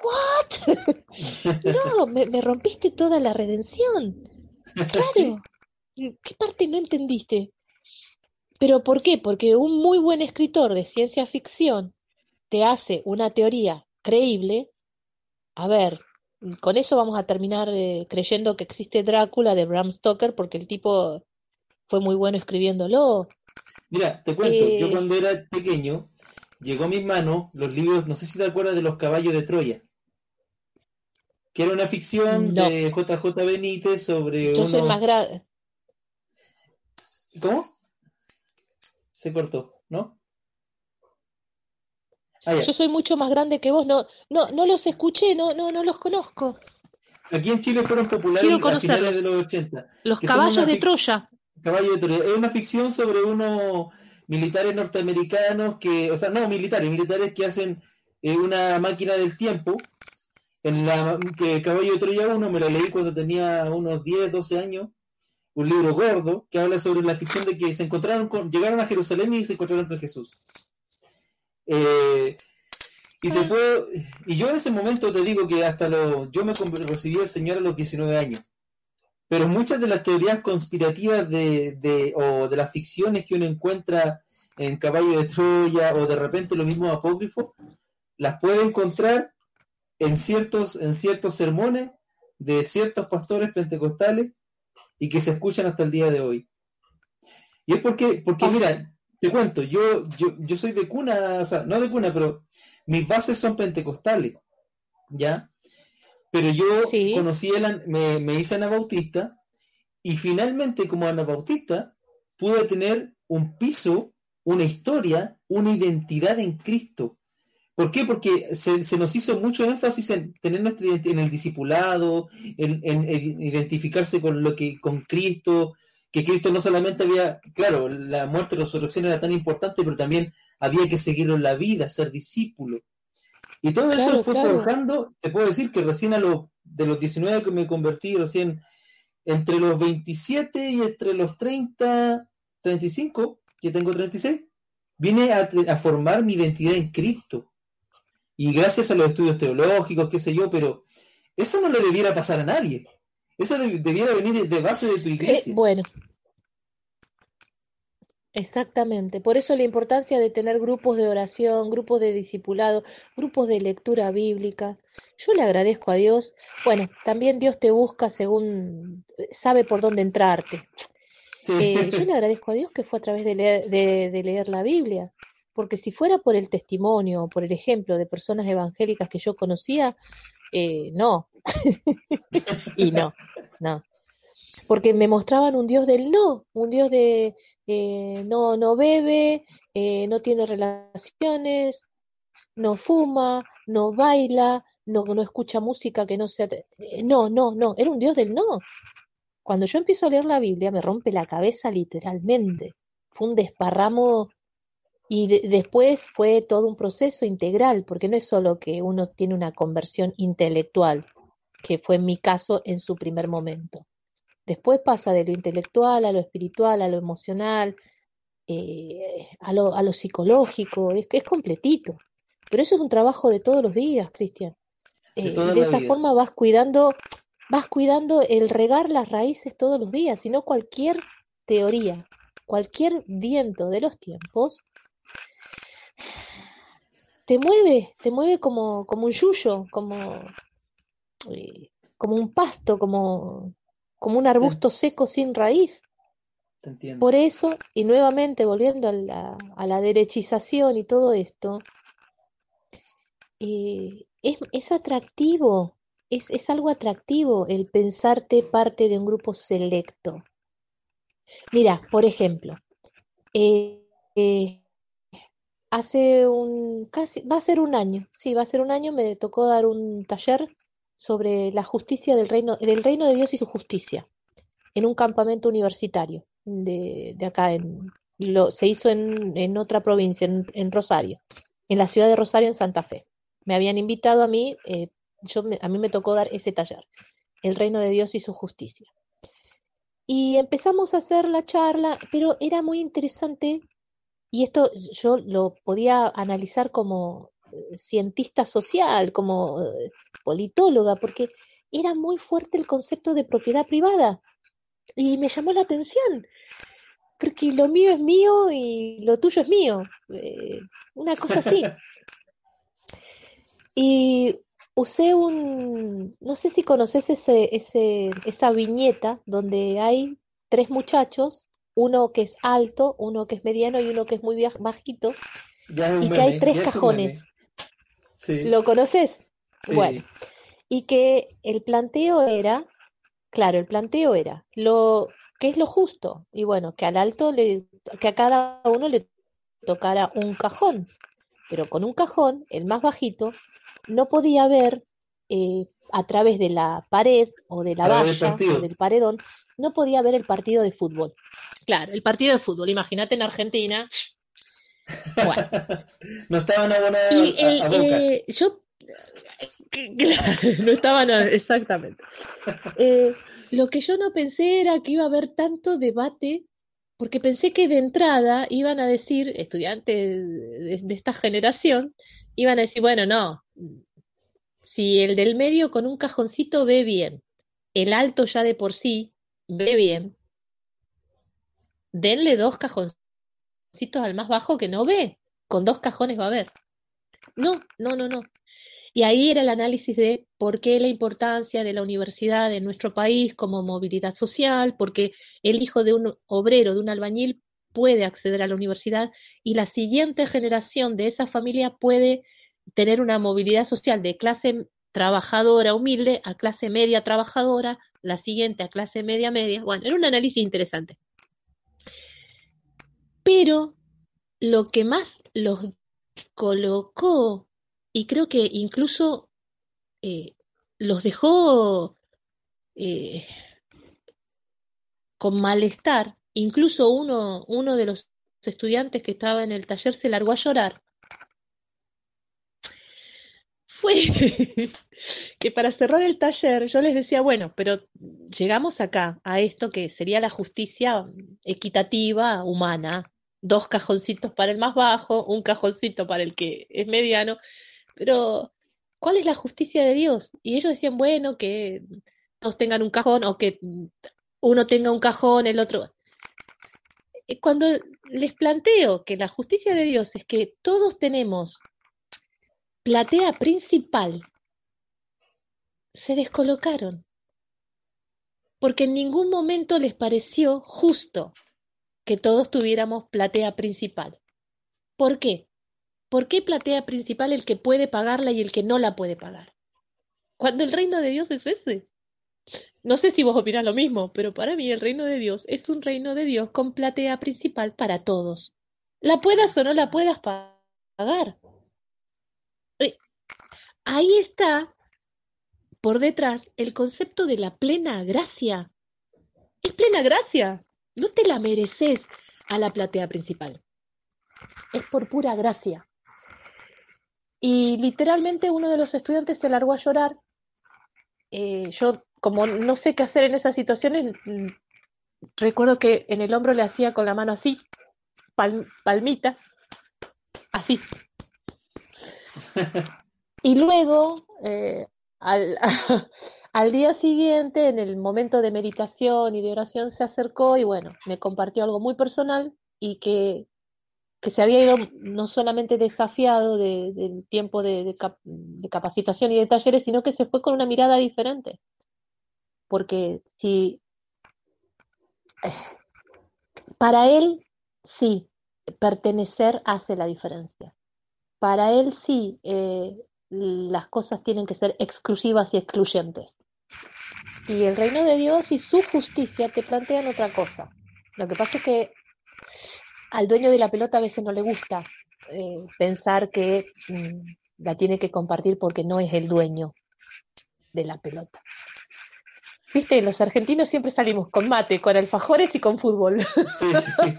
¿What? no, me, me, rompiste toda la redención. Claro. ¿Qué parte no entendiste? ¿Pero por qué? Porque un muy buen escritor de ciencia ficción te hace una teoría creíble. A ver, con eso vamos a terminar eh, creyendo que existe Drácula de Bram Stoker porque el tipo fue muy bueno escribiéndolo. Mira, te cuento, yo eh, cuando era pequeño llegó a mis manos los libros, no sé si te acuerdas de los caballos de Troya que era una ficción de JJ Benítez sobre yo soy más grande ¿Cómo? Se cortó, ¿no? Ah, Yo soy mucho más grande que vos, no, no, no los escuché, no, no, no los conozco. Aquí en Chile fueron populares a finales de los 80. Los caballos de Troya. De Troya. Es una ficción sobre unos militares norteamericanos que, o sea, no militares, militares que hacen eh, una máquina del tiempo. En la que Caballo de Troya 1 me la leí cuando tenía unos 10, 12 años un libro gordo que habla sobre la ficción de que se encontraron con, llegaron a Jerusalén y se encontraron con Jesús. Eh, y te puedo, y yo en ese momento te digo que hasta lo, yo me recibí al Señor a los 19 años. Pero muchas de las teorías conspirativas de, de, o de las ficciones que uno encuentra en Caballo de Troya o de repente lo mismo apócrifo, las puede encontrar en ciertos, en ciertos sermones de ciertos pastores pentecostales y que se escuchan hasta el día de hoy. Y es porque, porque mira, te cuento, yo, yo, yo soy de cuna, o sea, no de cuna, pero mis bases son pentecostales, ¿ya? Pero yo conocí, el, me, me hice anabautista y finalmente como anabautista pude tener un piso, una historia, una identidad en Cristo. ¿Por qué? Porque se, nos hizo mucho énfasis en tener nuestra en el discipulado, en, identificarse con lo que, con Cristo, que Cristo no solamente había, claro, la muerte y la resurrección era tan importante, pero también había que seguirlo en la vida, ser discípulo. Y todo eso fue forjando, te puedo decir que recién a los, de los 19 que me convertí, recién entre los 27 y entre los 30, 35, que tengo 36, vine a, a formar mi identidad en Cristo. Y gracias a los estudios teológicos, qué sé yo, pero eso no le debiera pasar a nadie. Eso debiera venir de base de tu iglesia. Eh, bueno, exactamente. Por eso la importancia de tener grupos de oración, grupos de discipulado, grupos de lectura bíblica. Yo le agradezco a Dios. Bueno, también Dios te busca según sabe por dónde entrarte. Eh, yo le agradezco a Dios que fue a través de leer, de leer la Biblia, porque si fuera por el testimonio o por el ejemplo de personas evangélicas que yo conocía, eh, no. y no, no. Porque me mostraban un Dios del no, un Dios de eh, no, no bebe, eh, no tiene relaciones, no fuma, no baila, no, no escucha música que no sea... No, no, no, era un Dios del no. Cuando yo empiezo a leer la Biblia me rompe la cabeza literalmente. Fue un desparramo y después fue todo un proceso integral, porque no es solo que uno tiene una conversión intelectual, que fue en mi caso en su primer momento. Después pasa de lo intelectual a lo espiritual, a lo emocional, eh, a, lo, a, lo, psicológico, es es completito. Pero eso es un trabajo de todos los días, Cristian. Eh, de, esa forma vas cuidando, vas cuidando el regar las raíces todos los días, sino cualquier teoría, cualquier viento de los tiempos te mueve, te mueve como, como un yuyo, como, eh, como un pasto, como, como un arbusto seco sin raíz. Por eso, y nuevamente volviendo a la, a la derechización y todo esto, eh, es, es, atractivo, es, es, algo atractivo el pensarte parte de un grupo selecto. Mira, por ejemplo, eh, eh hace un, casi, va a ser un año, sí, va a ser un año, me tocó dar un taller sobre la justicia del reino, del reino de Dios y su justicia, en un campamento universitario de, de acá, en, se hizo en, en otra provincia, en, Rosario, en la ciudad de Rosario, en Santa Fe. Me habían invitado a mí, eh, yo a mí me tocó dar ese taller, el reino de Dios y su justicia. Y empezamos a hacer la charla, pero era muy interesante y esto yo lo podía analizar como cientista social, como eh, politóloga, porque era muy fuerte el concepto de propiedad privada. Y me llamó la atención, porque lo mío es mío y lo tuyo es mío. Eh, una cosa así. Y usé un, no sé si conoces ese, ese, esa viñeta donde hay tres muchachos uno que es alto, uno que es mediano y uno que es muy bajito, y que hay tres cajones. ¿Lo conoces? Bueno, y que el planteo era, claro, el planteo era lo que es lo justo, y bueno, que al alto le, que a cada uno le tocara un cajón, pero con un cajón, el más bajito, no podía ver eh, a través de la pared o de la valla o del paredón, no podía ver el partido de fútbol. Claro, el partido de fútbol, imagínate en Argentina. Bueno. no estaban abonados y a, boca. Eh, yo Claro, no estaban exactamente. Eh, lo que yo no pensé era que iba a haber tanto debate, porque pensé que de entrada iban a decir, estudiantes de, de, esta generación, iban a decir, bueno, no, si el del medio con un cajoncito ve bien, el alto ya de por sí ve bien, denle dos cajoncitos al más bajo que no ve. Con dos cajones va a ver. No, no, no, no. Y ahí era el análisis de por qué la importancia de la universidad en nuestro país como movilidad social, porque el hijo de un obrero, de un albañil, puede acceder a la universidad y la siguiente generación de esa familia puede tener una movilidad social de clase trabajadora humilde a clase media trabajadora, la siguiente a clase media media. Bueno, era un análisis interesante. Pero lo que más los colocó, y creo que incluso eh, los dejó eh, con malestar, incluso uno, uno de los estudiantes que estaba en el taller se largó a llorar, fue que para cerrar el taller yo les decía, bueno, pero llegamos acá, a esto que sería la justicia equitativa, humana, dos cajoncitos para el más bajo, un cajoncito para el que es mediano, pero ¿cuál es la justicia de Dios? Y ellos decían, bueno, que todos tengan un cajón o que uno tenga un cajón, el otro. Cuando les planteo que la justicia de Dios es que todos tenemos platea principal, se descolocaron, porque en ningún momento les pareció justo que todos tuviéramos platea principal. ¿Por qué? ¿Por qué platea principal el que puede pagarla y el que no la puede pagar? Cuando el reino de Dios es ese. No sé si vos opinás lo mismo, pero para mí el reino de Dios es un reino de Dios con platea principal para todos. La puedas o no la puedas pagar. Eh, ahí está por detrás el concepto de la plena gracia. Es plena gracia. No te la mereces a la platea principal. Es por pura gracia. Y literalmente uno de los estudiantes se largó a llorar. Eh, yo como no sé qué hacer en esas situaciones, recuerdo que en el hombro le hacía con la mano así, palmita, así. y luego, eh, al, al día siguiente, en el momento de meditación y de oración, se acercó y bueno, me compartió algo muy personal y que, que se había ido no solamente desafiado del tiempo de, de capacitación y de talleres, sino que se fue con una mirada diferente porque si eh, para él sí, pertenecer hace la diferencia. Para él sí, eh, las cosas tienen que ser exclusivas y excluyentes. Y el reino de Dios y su justicia te plantean otra cosa. Lo que pasa es que al dueño de la pelota a veces no le gusta eh, pensar que mm, la tiene que compartir porque no es el dueño de la pelota. Viste, los argentinos siempre salimos con mate, con alfajores y con fútbol. Sí, sí.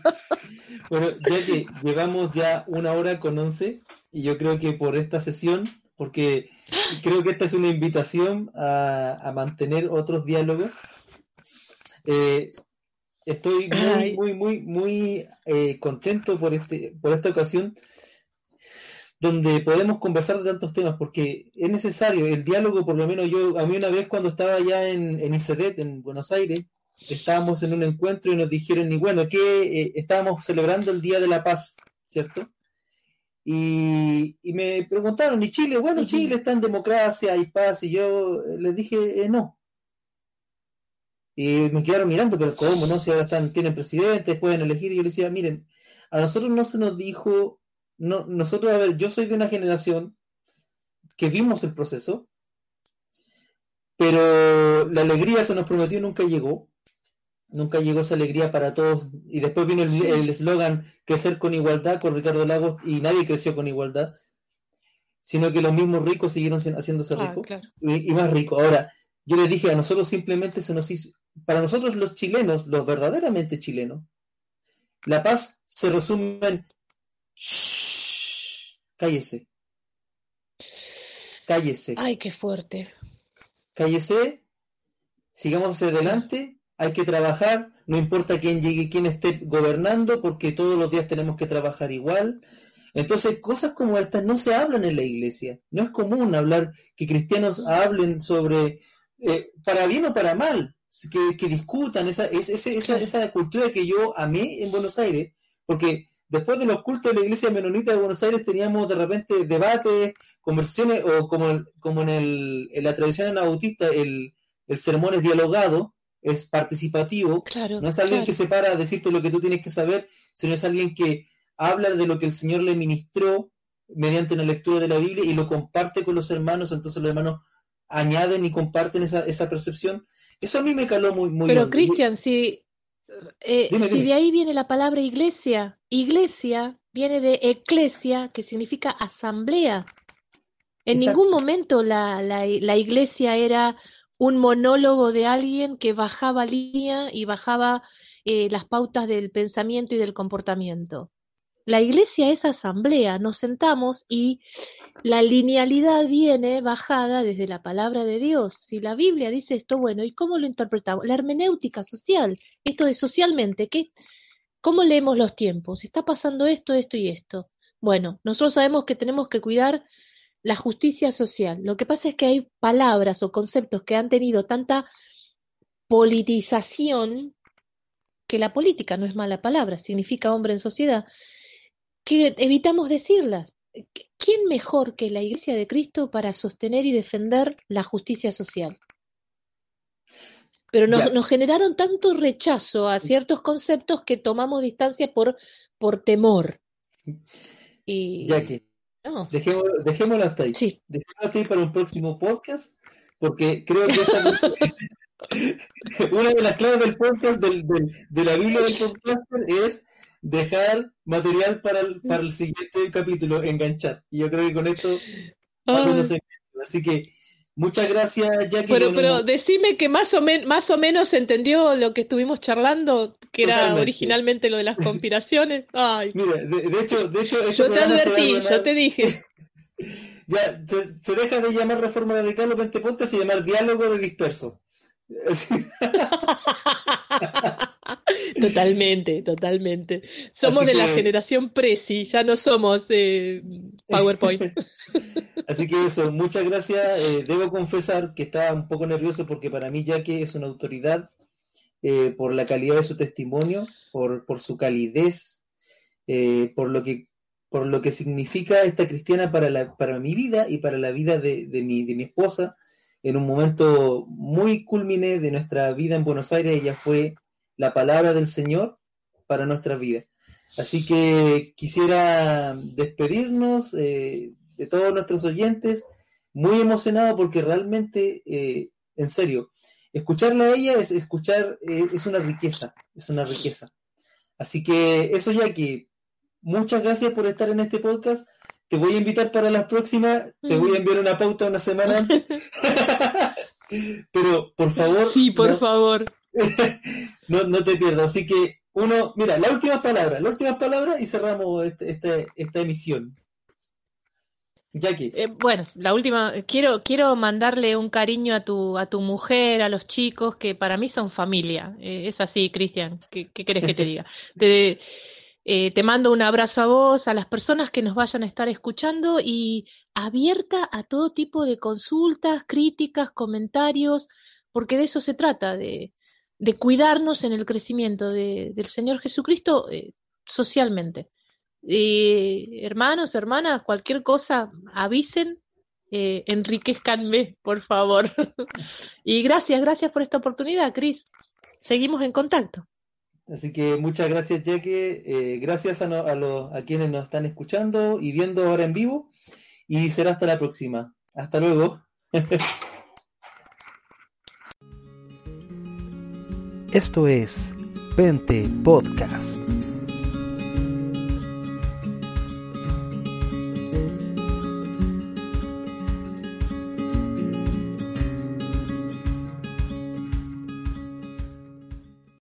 Bueno, ya que llevamos ya una hora con once, y yo creo que por esta sesión, porque creo que esta es una invitación a, mantener otros diálogos, eh, estoy muy, muy, muy, muy eh, contento por, este, por esta ocasión donde podemos conversar de tantos temas, porque es necesario el diálogo, por lo menos yo, a mí una vez cuando estaba ya en, en ICEDET, en Buenos Aires, estábamos en un encuentro y nos dijeron, y bueno, que eh, estábamos celebrando el Día de la Paz, ¿cierto? Y, y, me preguntaron, ¿y Chile? Bueno, Chile está en democracia y paz, y yo les dije, eh, no. Y me quedaron mirando, pero ¿cómo? ¿No? Si ahora están, tienen presidentes, pueden elegir, y yo les decía, miren, a nosotros no se nos dijo no, nosotros, a ver, yo soy de una generación que vimos el proceso, pero la alegría se nos prometió y nunca llegó. Nunca llegó esa alegría para todos. Y después vino el eslogan crecer con igualdad con Ricardo Lagos y nadie creció con igualdad, sino que los mismos ricos siguieron haciéndose ah, ricos y, y, más ricos. Ahora, yo les dije, a nosotros simplemente se nos hizo, para nosotros los chilenos, los verdaderamente chilenos, la paz se resume en cállese. Cállese. Ay, qué fuerte. Cállese. Sigamos hacia adelante. Hay que trabajar. No importa quién llegue, quién esté gobernando, porque todos los días tenemos que trabajar igual. Entonces, cosas como estas no se hablan en la iglesia. No es común hablar que cristianos hablen sobre, eh, para bien o para mal, que, discutan esa, esa, esa, esa cultura que yo amé en Buenos Aires, porque después de los cultos de la iglesia menonita de Buenos Aires teníamos de repente debates, conversiones, o como, como en, el, en la tradición anabautista, el, el sermón es dialogado, es participativo, no es alguien que se para a decirte lo que tú tienes que saber, sino es alguien que habla de lo que el Señor le ministró mediante una lectura de la Biblia y lo comparte con los hermanos, entonces los hermanos añaden y comparten esa, esa percepción. Eso a mí me caló muy, muy Pero Cristian, si eh, si de ahí viene la palabra iglesia, iglesia viene de eclesia, que significa asamblea. En ningún momento la, la, iglesia era un monólogo de alguien que bajaba línea y bajaba eh, las pautas del pensamiento y del comportamiento. La iglesia es asamblea, nos sentamos y la linealidad viene bajada desde la palabra de Dios. Si la Biblia dice esto, bueno, ¿y cómo lo interpretamos? La hermenéutica social, esto de socialmente, ¿qué? ¿cómo leemos los tiempos? Está pasando esto, esto y esto. Bueno, nosotros sabemos que tenemos que cuidar la justicia social. Lo que pasa es que hay palabras o conceptos que han tenido tanta politización, que la política no es mala palabra, significa hombre en sociedad, que evitamos decirlas. ¿Quién mejor que la Iglesia de Cristo para sostener y defender la justicia social? Pero nos, nos, generaron tanto rechazo a ciertos conceptos que tomamos distancia por, por temor. Y, que no. dejémoslo hasta ahí. Sí. Dejémoslo hasta ahí para un próximo podcast, porque creo que esta, una de las claves del podcast, del, del, de la Biblia del podcaster, es dejar material para el, para el siguiente capítulo, enganchar. Y yo creo que con esto Así que muchas gracias, Jackie. Pero, pero decime que más o, más o menos entendió lo que estuvimos charlando, que era originalmente lo de las conspiraciones. Ay. Mira, de, hecho, de hecho, este yo te advertí, yo te dije. ya, se, deja de llamar Reforma Radical o este podcast y llamar Diálogo de Disperso. Totalmente, totalmente. Somos de la generación Prezi, ya no somos eh, PowerPoint. Así que eso, muchas gracias. Eh, debo confesar que estaba un poco nervioso porque para mí ya que es una autoridad eh, por la calidad de su testimonio, por, su calidez, por, lo que, por lo que significa esta cristiana para, la, para mi vida y para la vida de, mi, de mi esposa. En un momento muy culmine de nuestra vida en Buenos Aires, ella fue la palabra del Señor para nuestra vida. Así que quisiera despedirnos eh, de todos nuestros oyentes, muy emocionado porque realmente, eh, en serio, escucharla a ella es escuchar, eh, es una riqueza, es una riqueza. Así que eso ya que muchas gracias por estar en este podcast. Te voy a invitar para las próximas, te voy a enviar una pauta una semana antes. Pero por favor. Sí, por favor. no, no te pierdas. Así que, uno, mira, la última palabra, la última palabra y cerramos este, este, esta emisión. Jackie. Eh, bueno, la última, quiero, quiero mandarle un cariño a tu, a tu mujer, a los chicos, que para mí son familia. Eh, es así, Cristian, ¿qué, ¿qué, querés que te diga? Te, eh, te mando un abrazo a vos, a las personas que nos vayan a estar escuchando y abierta a todo tipo de consultas, críticas, comentarios, porque de eso se trata, de, de cuidarnos en el crecimiento de, del Señor Jesucristo socialmente. Eh, hermanos, hermanas, cualquier cosa, avisen, eh, enriquezcanme, por favor. y gracias, gracias por esta oportunidad, Cris. Seguimos en contacto. Así que muchas gracias, Jackie. Eh, gracias a, a, los, a quienes nos están escuchando y viendo ahora en vivo. Y será hasta la próxima. Hasta luego. Esto es Pente Podcast.